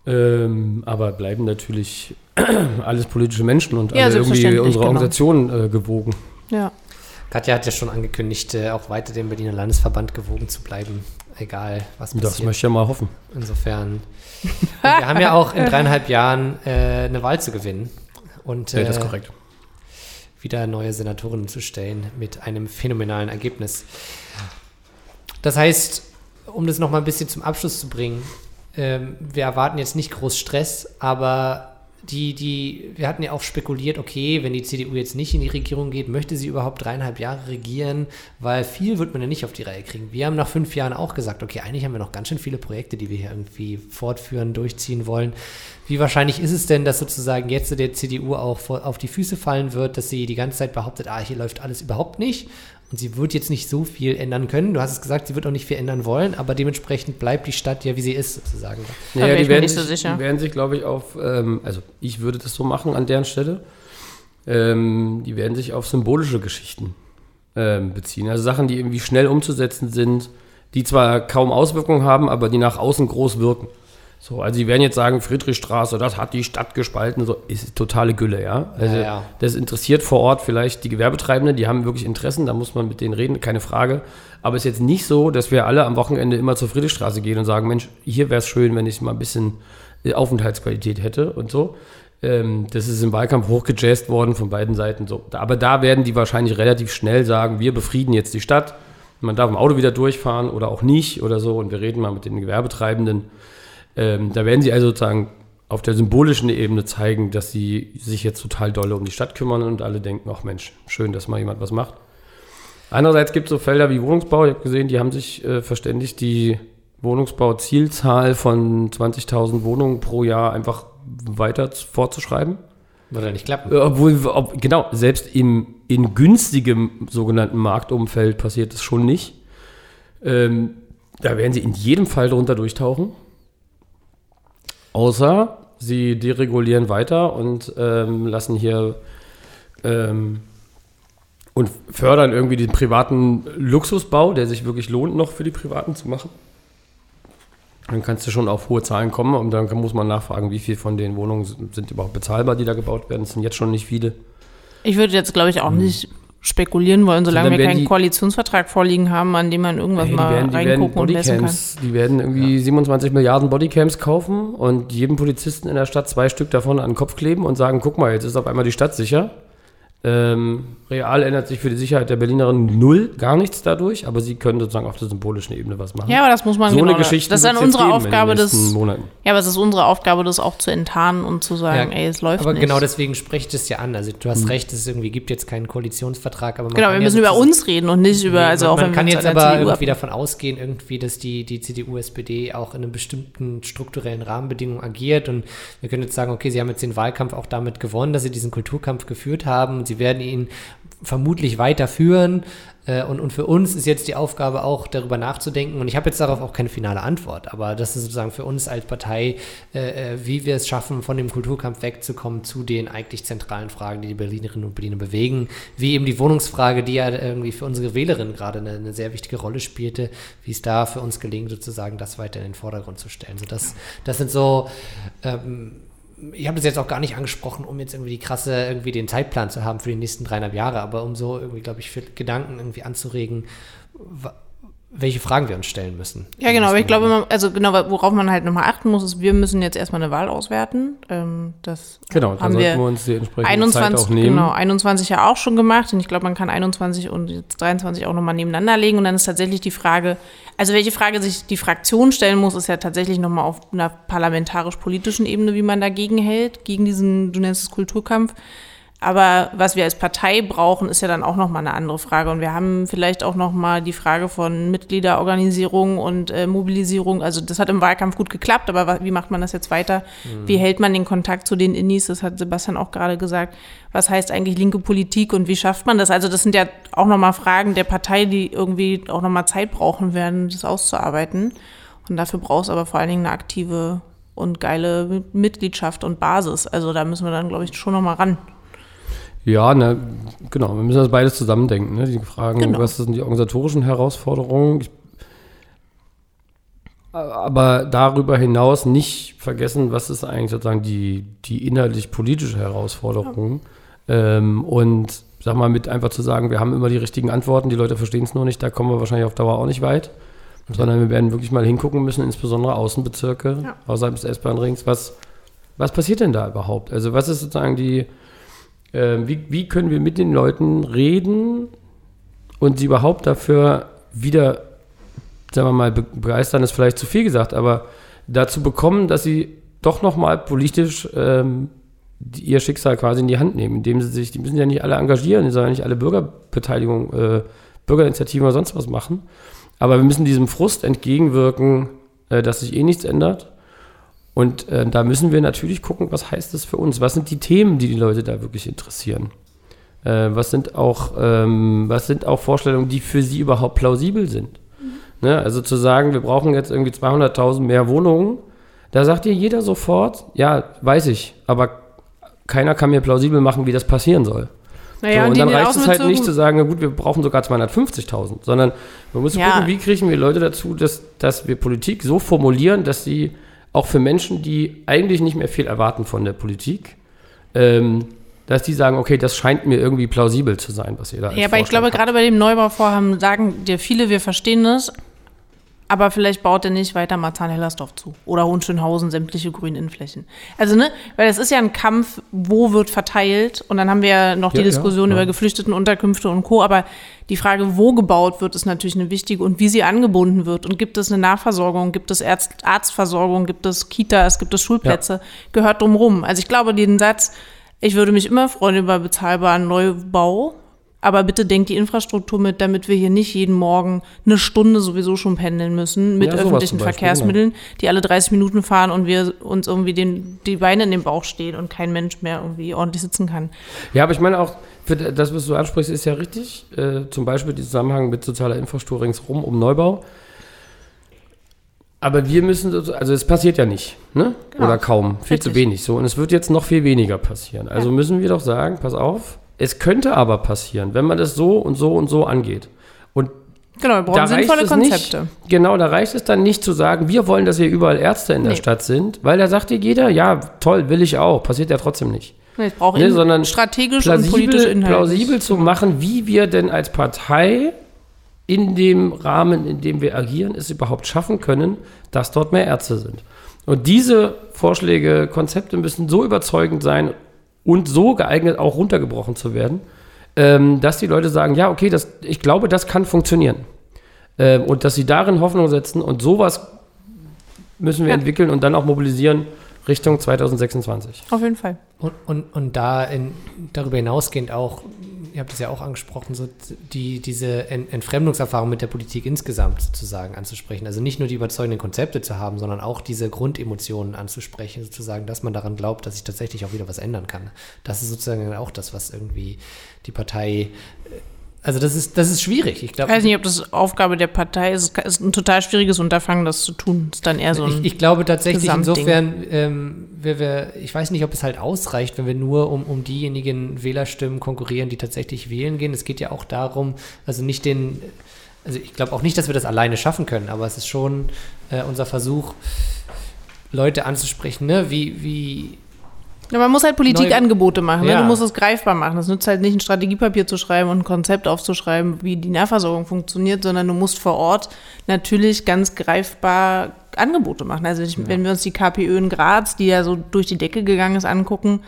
Speaker 3: Ähm, aber bleiben natürlich *clears throat* alles politische Menschen und
Speaker 1: Ja,
Speaker 3: alle irgendwie unsere
Speaker 1: genau.
Speaker 3: Organisation äh, gewogen.
Speaker 1: Ja.
Speaker 2: Katja hat ja schon angekündigt, äh, auch weiter dem Berliner Landesverband gewogen zu bleiben, egal was
Speaker 3: Das
Speaker 2: passiert.
Speaker 3: möchte ich ja mal hoffen.
Speaker 2: Insofern. Wir haben ja auch in *laughs* dreieinhalb Jahren äh, eine Wahl zu gewinnen und
Speaker 3: Ja,
Speaker 2: äh,
Speaker 3: das ist korrekt.
Speaker 2: Wieder neue Senatoren zu stellen mit einem phänomenalen Ergebnis. Das heißt, um das nochmal ein bisschen zum Abschluss zu bringen, ähm, wir erwarten jetzt nicht groß Stress, aber die, die, wir hatten ja auch spekuliert, okay, wenn die CDU jetzt nicht in die Regierung geht, möchte sie überhaupt dreieinhalb Jahre regieren, weil viel wird man ja nicht auf die Reihe kriegen. Wir haben nach fünf Jahren auch gesagt, okay, eigentlich haben wir noch ganz schön viele Projekte, die wir hier irgendwie fortführen, durchziehen wollen. Wie wahrscheinlich ist es denn, dass sozusagen jetzt der CDU auch auf die Füße fallen wird, dass sie die ganze Zeit behauptet, ah, hier läuft alles überhaupt nicht und sie wird jetzt nicht so viel ändern können. Du hast es gesagt, sie wird auch nicht viel ändern wollen, aber dementsprechend bleibt die Stadt ja, wie sie ist, sozusagen.
Speaker 1: Wär ich mir
Speaker 3: werden
Speaker 1: nicht so
Speaker 3: sich,
Speaker 1: sicher.
Speaker 3: die werden sich, glaube ich, auf, ähm, also ich würde das so machen an deren Stelle, ähm, die werden sich auf symbolische Geschichten ähm, beziehen. Also Sachen, die irgendwie schnell umzusetzen sind, die zwar kaum Auswirkungen haben, aber die nach außen groß wirken. So, also sie werden jetzt sagen, Friedrichstraße, das hat die Stadt gespalten, so ist totale Gülle, ja. Also
Speaker 2: Ja, ja.
Speaker 3: das interessiert vor Ort vielleicht die Gewerbetreibenden, die haben wirklich Interessen, da muss man mit denen reden, keine Frage. Aber es ist jetzt nicht so, dass wir alle am Wochenende immer zur Friedrichstraße gehen und sagen, Mensch, hier wäre es schön, wenn ich mal ein bisschen äh, Aufenthaltsqualität hätte und so. Ähm, das ist im Wahlkampf hochgejazzt worden von beiden Seiten so. Aber da werden die wahrscheinlich relativ schnell sagen, wir befrieden jetzt die Stadt. Man darf im Auto wieder durchfahren oder auch nicht oder so und wir reden mal mit den Gewerbetreibenden. Ähm, da werden sie also sozusagen auf der symbolischen Ebene zeigen, dass sie sich jetzt total dolle um die Stadt kümmern und alle denken, ach Mensch, schön, dass mal jemand was macht. Andererseits gibt es so Felder wie Wohnungsbau. Ich habe gesehen, die haben sich äh, verständigt, die Wohnungsbauzielzahl von 20.000 Wohnungen pro Jahr einfach weiter fortzuschreiben.
Speaker 2: Würde nicht klappen.
Speaker 3: Äh, Obwohl, ob, genau, selbst im, in günstigem sogenannten Marktumfeld passiert das schon nicht. Ähm, da werden sie in jedem Fall drunter durchtauchen. Außer sie deregulieren weiter und ähm, lassen hier ähm, und fördern irgendwie den privaten Luxusbau, der sich wirklich lohnt, noch für die Privaten zu machen. Dann kannst du schon auf hohe Zahlen kommen und dann muss man nachfragen, wie viel von den Wohnungen sind sind überhaupt bezahlbar, die da gebaut werden. Es sind jetzt schon nicht viele.
Speaker 1: Ich würde jetzt, glaube ich, auch nicht spekulieren wollen, solange wir
Speaker 3: werden
Speaker 1: keinen
Speaker 3: die-
Speaker 1: Koalitionsvertrag vorliegen haben, an dem man irgendwas
Speaker 3: Ey,
Speaker 1: mal reingucken und messen kann.
Speaker 3: Die werden irgendwie 27 Milliarden Bodycams kaufen und jedem Polizisten in der Stadt zwei Stück davon an den Kopf kleben und sagen, guck mal, jetzt ist auf einmal die Stadt sicher. Ähm, real ändert sich für die Sicherheit der Berlinerin null, gar nichts dadurch, aber sie können sozusagen auf der symbolischen Ebene was machen.
Speaker 1: Ja, aber das muss man
Speaker 3: so
Speaker 1: genau,
Speaker 3: eine Geschichte
Speaker 1: das ist dann unsere Aufgabe, das,
Speaker 3: Monaten.
Speaker 1: ja, aber es ist unsere Aufgabe, das auch zu enttarnen und zu sagen,
Speaker 2: Ja,
Speaker 1: ey, es läuft
Speaker 2: aber
Speaker 1: nicht.
Speaker 2: genau deswegen spreche ich das ja an. Also du hast recht, es irgendwie gibt jetzt keinen Koalitionsvertrag, aber man
Speaker 1: genau,
Speaker 2: kann
Speaker 1: wir
Speaker 2: ja
Speaker 1: müssen über
Speaker 2: sozusagen-
Speaker 1: uns reden und nicht über, also
Speaker 2: man,
Speaker 1: auch
Speaker 2: man
Speaker 1: wenn
Speaker 2: kann
Speaker 1: wir
Speaker 2: jetzt
Speaker 1: der
Speaker 2: aber
Speaker 1: CDU
Speaker 2: irgendwie
Speaker 1: ab-
Speaker 2: davon ausgehen, irgendwie, dass die, die CDU, SPD auch in einem bestimmten strukturellen Rahmenbedingungen agiert und wir können jetzt sagen, okay, sie haben jetzt den Wahlkampf auch damit gewonnen, dass sie diesen Kulturkampf geführt haben und sie werden ihn vermutlich weiterführen äh, und, und für uns ist jetzt die Aufgabe auch darüber nachzudenken und ich habe jetzt darauf auch keine finale Antwort, aber das ist sozusagen für uns als Partei, äh, äh, wie wir es schaffen, von dem Kulturkampf wegzukommen zu den eigentlich zentralen Fragen, die die Berlinerinnen und Berliner bewegen, wie eben die Wohnungsfrage, die ja irgendwie für unsere Wählerinnen gerade eine, eine sehr wichtige Rolle spielte, wie es da für uns gelingt, sozusagen das weiter in den Vordergrund zu stellen. So das, das sind so ähm, ich habe das jetzt auch gar nicht angesprochen, um jetzt irgendwie die krasse, irgendwie den Zeitplan zu haben für die nächsten dreieinhalb Jahre, aber um so irgendwie, glaube ich, für Gedanken irgendwie anzuregen, welche Fragen wir uns stellen müssen.
Speaker 1: Ja, genau, aber ich glaube, man, also genau, worauf man halt nochmal achten muss, ist, wir müssen jetzt erstmal eine Wahl auswerten. Ähm, das
Speaker 3: Genau,
Speaker 1: haben
Speaker 3: sollten
Speaker 1: wir
Speaker 3: wir uns die entsprechende
Speaker 1: 21,
Speaker 3: Zeit auch nehmen.
Speaker 1: genau, 21 ja auch schon gemacht und ich glaube, man kann 21 und jetzt 23 auch nochmal nebeneinander legen und dann ist tatsächlich die Frage, also welche Frage sich die Fraktion stellen muss, ist ja tatsächlich nochmal auf einer parlamentarisch-politischen Ebene, wie man dagegen hält, gegen diesen, du nennst es Kulturkampf. Aber was wir als Partei brauchen, ist ja dann auch nochmal eine andere Frage. Und wir haben vielleicht auch nochmal die Frage von Mitgliederorganisierung und äh, Mobilisierung. Also das hat im Wahlkampf gut geklappt, aber wie macht man das jetzt weiter? Wie hält man den Kontakt zu den Indies? Das hat Sebastian auch gerade gesagt. Was heißt eigentlich linke Politik und wie schafft man das? Also das sind ja auch nochmal Fragen der Partei, die irgendwie auch nochmal Zeit brauchen werden, das auszuarbeiten. Und dafür braucht es aber vor allen Dingen eine aktive und geile Mitgliedschaft und Basis. Also da müssen wir dann, glaube ich, schon nochmal ran.
Speaker 3: Ja, ne, genau. Wir müssen das beides zusammendenken. Ne? Die Fragen,
Speaker 1: Genau.
Speaker 3: was sind die organisatorischen Herausforderungen? Ich, aber darüber hinaus nicht vergessen, was ist eigentlich sozusagen die, die inhaltlich-politische Herausforderung. Ähm, und sag mal, mit einfach zu sagen, wir haben immer die richtigen Antworten, die Leute verstehen es nur nicht, da kommen wir wahrscheinlich auf Dauer auch nicht weit. Sondern wir werden wirklich mal hingucken müssen, insbesondere Außenbezirke,
Speaker 1: Ja.
Speaker 3: außerhalb des S-Bahn-Rings. Was, was passiert denn da überhaupt? Also, was ist sozusagen die, wie, wie können wir mit den Leuten reden und sie überhaupt dafür wieder, sagen wir mal, be- begeistern ist vielleicht zu viel gesagt, aber dazu bekommen, dass sie doch nochmal politisch ähm, die, ihr Schicksal quasi in die Hand nehmen, indem sie sich, die müssen ja nicht alle engagieren, die sollen ja nicht alle Bürgerbeteiligung, äh, Bürgerinitiativen oder sonst was machen, aber wir müssen diesem Frust entgegenwirken, äh, dass sich eh nichts ändert. Und äh, da müssen wir natürlich gucken, was heißt das für uns? Was sind die Themen, die die Leute da wirklich interessieren? Äh, was, sind auch, ähm, was sind auch Vorstellungen, die für sie überhaupt plausibel sind? Ne? Also zu sagen, wir brauchen jetzt irgendwie 200.000 mehr Wohnungen, da sagt dir jeder sofort, ja, weiß ich, aber keiner kann mir plausibel machen, wie das passieren soll.
Speaker 1: Naja,
Speaker 3: so, und
Speaker 1: die
Speaker 3: dann reicht es halt nicht zu sagen, na gut, wir brauchen sogar 250.000, sondern man muss
Speaker 1: Ja.
Speaker 3: gucken, wie kriegen wir Leute dazu, dass, dass wir Politik so formulieren, dass sie auch für Menschen, die eigentlich nicht mehr viel erwarten von der Politik, ähm, dass die sagen, okay, das scheint mir irgendwie plausibel zu sein, was ihr da
Speaker 1: Ja, aber ich
Speaker 3: Vorschlag
Speaker 1: glaube,
Speaker 3: habt.
Speaker 1: gerade bei dem Neubauvorhaben sagen dir viele, wir verstehen das, aber vielleicht baut er nicht weiter Marzahn-Hellersdorf zu. Oder Hohenschönhausen, sämtliche grünen Innenflächen. Also, ne, weil es ist ja ein Kampf, wo wird verteilt. Und dann haben wir ja noch die
Speaker 3: Ja, ja,
Speaker 1: Diskussion
Speaker 3: ja.
Speaker 1: über Geflüchtetenunterkünfte und Co. Aber die Frage, wo gebaut wird, ist natürlich eine wichtige und wie sie angebunden wird. Und gibt es eine Nahversorgung, gibt es Arzt Arztversorgung, gibt es Kitas, gibt es Schulplätze, gehört drumrum. Also ich glaube, den Satz, ich würde mich immer freuen über bezahlbaren Neubau, aber bitte denkt die Infrastruktur mit, damit wir hier nicht jeden Morgen eine Stunde sowieso schon pendeln müssen mit
Speaker 3: Ja,
Speaker 1: öffentlichen Verkehrsmitteln, die alle 30 Minuten fahren und wir uns irgendwie den, die Beine in den Bauch stehen und kein Mensch mehr irgendwie ordentlich sitzen kann.
Speaker 3: Ja, aber ich meine auch, das, was du ansprichst, ist ja richtig. Äh, zum Beispiel der Zusammenhang mit sozialer Infrastruktur ringsherum um Neubau. Aber wir müssen, so- also es passiert ja nicht, ne?
Speaker 1: Genau.
Speaker 3: Oder kaum, viel zu
Speaker 1: Richtig.
Speaker 3: wenig. So, und es wird jetzt noch viel weniger passieren. Also
Speaker 1: Ja.
Speaker 3: müssen wir doch sagen, pass auf, es könnte aber passieren, wenn man das so und so und so angeht. Und
Speaker 1: Genau, wir brauchen
Speaker 3: da
Speaker 1: sinnvolle
Speaker 3: es
Speaker 1: Konzepte.
Speaker 3: Nicht, genau, da reicht es dann nicht zu sagen, wir wollen, dass hier überall Ärzte in der
Speaker 1: Nee.
Speaker 3: Stadt sind, weil da sagt dir jeder, ja, toll, will ich auch, passiert ja trotzdem nicht.
Speaker 1: Nee, Ich brauche
Speaker 3: Nee, sondern
Speaker 1: strategisch und politisch
Speaker 3: plausibel,
Speaker 1: inhaltlich.
Speaker 3: plausibel zu machen, wie wir denn als Partei in dem Rahmen, in dem wir agieren, es überhaupt schaffen können, dass dort mehr Ärzte sind. Und diese Vorschläge, Konzepte müssen so überzeugend sein und so geeignet, auch runtergebrochen zu werden, ähm, dass die Leute sagen, ja, okay, das, ich glaube, das kann funktionieren. Ähm, und dass sie darin Hoffnung setzen und sowas müssen wir
Speaker 1: Ja.
Speaker 3: entwickeln und dann auch mobilisieren Richtung 2026.
Speaker 1: Auf jeden Fall.
Speaker 2: Und, und, und da in, darüber hinausgehend auch, ihr habt es ja auch angesprochen, so die, diese Ent Entfremdungserfahrung mit der Politik insgesamt sozusagen anzusprechen. Also nicht nur die überzeugenden Konzepte zu haben, sondern auch diese Grundemotionen anzusprechen, sozusagen, dass man daran glaubt, dass sich tatsächlich auch wieder was ändern kann. Das ist sozusagen auch das, was irgendwie die Partei. Also das ist, das ist schwierig. Ich
Speaker 1: Ich
Speaker 2: glaube,
Speaker 1: weiß nicht, ob das Aufgabe der Partei ist. Es ist ein total schwieriges Unterfangen, das zu tun. Ist dann eher so ein.
Speaker 2: ich, ich glaube tatsächlich
Speaker 1: Gesamtding.
Speaker 2: insofern, ähm, wir, wir, ich weiß nicht, ob es halt ausreicht, wenn wir nur um, um diejenigen Wählerstimmen konkurrieren, die tatsächlich wählen gehen. Es geht ja auch darum, also nicht den, also ich glaube auch nicht, dass wir das alleine schaffen können, aber es ist schon äh, unser Versuch, Leute anzusprechen, ne? wie, wie
Speaker 1: Ja, man muss halt Politikangebote machen. Ne?
Speaker 2: Ja.
Speaker 1: Du musst es greifbar machen. Es nützt halt nicht, ein Strategiepapier zu schreiben und ein Konzept aufzuschreiben, wie die Nahversorgung funktioniert, sondern du musst vor Ort natürlich ganz greifbar Angebote machen. Also ich, wenn wir uns die KPÖ in Graz, die ja so durch die Decke gegangen ist, angucken,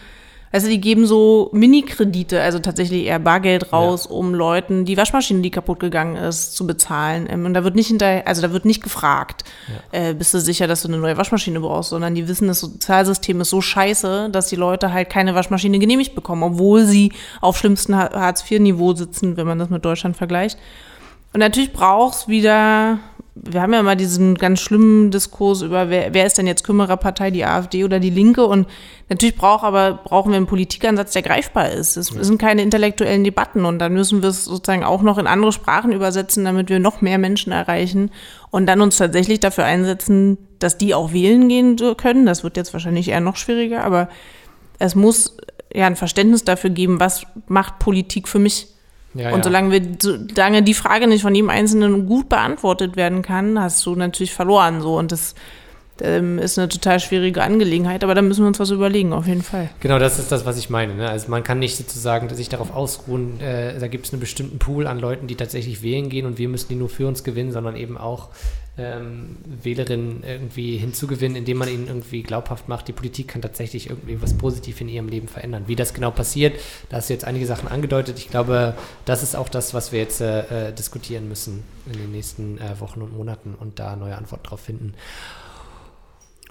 Speaker 1: also die geben so Mini-Kredite, also tatsächlich eher Bargeld raus, um Leuten die Waschmaschine, die kaputt gegangen ist, zu bezahlen. Ähm, Und da wird nicht hinterher, also da wird nicht gefragt, äh, bist du sicher, dass du eine neue Waschmaschine brauchst, sondern die wissen, das Sozialsystem ist so scheiße, dass die Leute halt keine Waschmaschine genehmigt bekommen, obwohl sie auf schlimmstem Hartz-IV-Niveau sitzen, wenn man das mit Deutschland vergleicht. Und natürlich brauchst wieder wir haben ja mal diesen ganz schlimmen Diskurs über, wer, wer ist denn jetzt Kümmererpartei, die AfD oder die Linke? Und natürlich braucht aber, brauchen wir einen Politikansatz, der greifbar ist. Es sind keine intellektuellen Debatten und dann müssen wir es sozusagen auch noch in andere Sprachen übersetzen, damit wir noch mehr Menschen erreichen und dann uns tatsächlich dafür einsetzen, dass die auch wählen gehen können. Das wird jetzt wahrscheinlich eher noch schwieriger, aber es muss ja ein Verständnis dafür geben, was macht Politik für mich? Ja, und solange, wir, solange die Frage nicht von jedem Einzelnen gut beantwortet werden kann, hast du natürlich verloren. So. Und das ähm, ist eine total schwierige Angelegenheit, aber da müssen wir uns was überlegen, auf jeden Fall.
Speaker 2: Genau, das ist das, was ich meine. Ne? Also man kann nicht sozusagen sich darauf ausruhen, äh, da gibt es einen bestimmten Pool an Leuten, die tatsächlich wählen gehen und wir müssen die nur für uns gewinnen, sondern eben auch ähm, Wählerinnen irgendwie hinzugewinnen, indem man ihnen irgendwie glaubhaft macht, die Politik kann tatsächlich irgendwie was positiv in ihrem Leben verändern. Wie das genau passiert, da hast du jetzt einige Sachen angedeutet. Ich glaube, das ist auch das, was wir jetzt äh, äh diskutieren müssen in den nächsten äh, Wochen und Monaten und da neue Antworten drauf finden.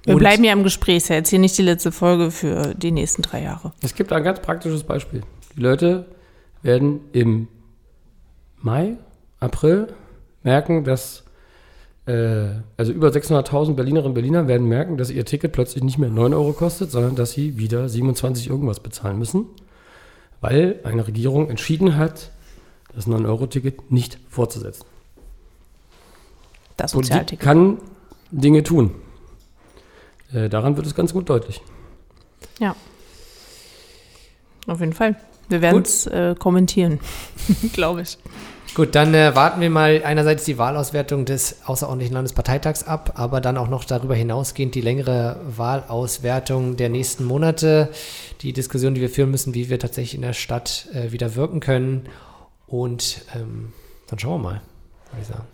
Speaker 1: Wir und bleiben ja im Gespräch, ist ja jetzt hier nicht die letzte Folge für die nächsten drei Jahre.
Speaker 3: Es gibt ein ganz praktisches Beispiel. Die Leute werden im Mai, April merken, dass äh, also über 600.000 Berlinerinnen und Berliner werden merken, dass ihr Ticket plötzlich nicht mehr 9 Euro kostet, sondern dass sie wieder 27 irgendwas bezahlen müssen, weil eine Regierung entschieden hat, das 9-Euro-Ticket nicht fortzusetzen.
Speaker 1: Das Sozialticket.
Speaker 3: kann Dinge tun. Äh, daran wird es ganz gut deutlich.
Speaker 1: Ja. Auf jeden Fall. Wir werden es äh, kommentieren, *laughs* glaube ich.
Speaker 2: Gut, dann äh, warten wir mal einerseits die Wahlauswertung des außerordentlichen Landesparteitags ab, aber dann auch noch darüber hinausgehend die längere Wahlauswertung der nächsten Monate, die Diskussion, die wir führen müssen, wie wir tatsächlich in der Stadt äh, wieder wirken können. Und ähm, dann schauen wir mal, würde ich sagen.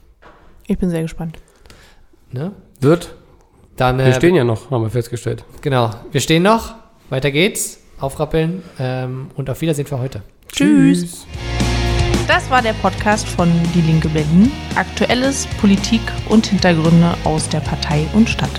Speaker 1: Ich bin sehr gespannt.
Speaker 3: Ne? Wird. Dann, äh, wir stehen ja noch, haben wir festgestellt.
Speaker 2: Genau, wir stehen noch. Weiter geht's. Aufrappeln ähm, und auf Wiedersehen für heute.
Speaker 1: Tschüss. Tschüss. Das war der Podcast von Die Linke Berlin. Aktuelles, Politik und Hintergründe aus der Partei und Stadt.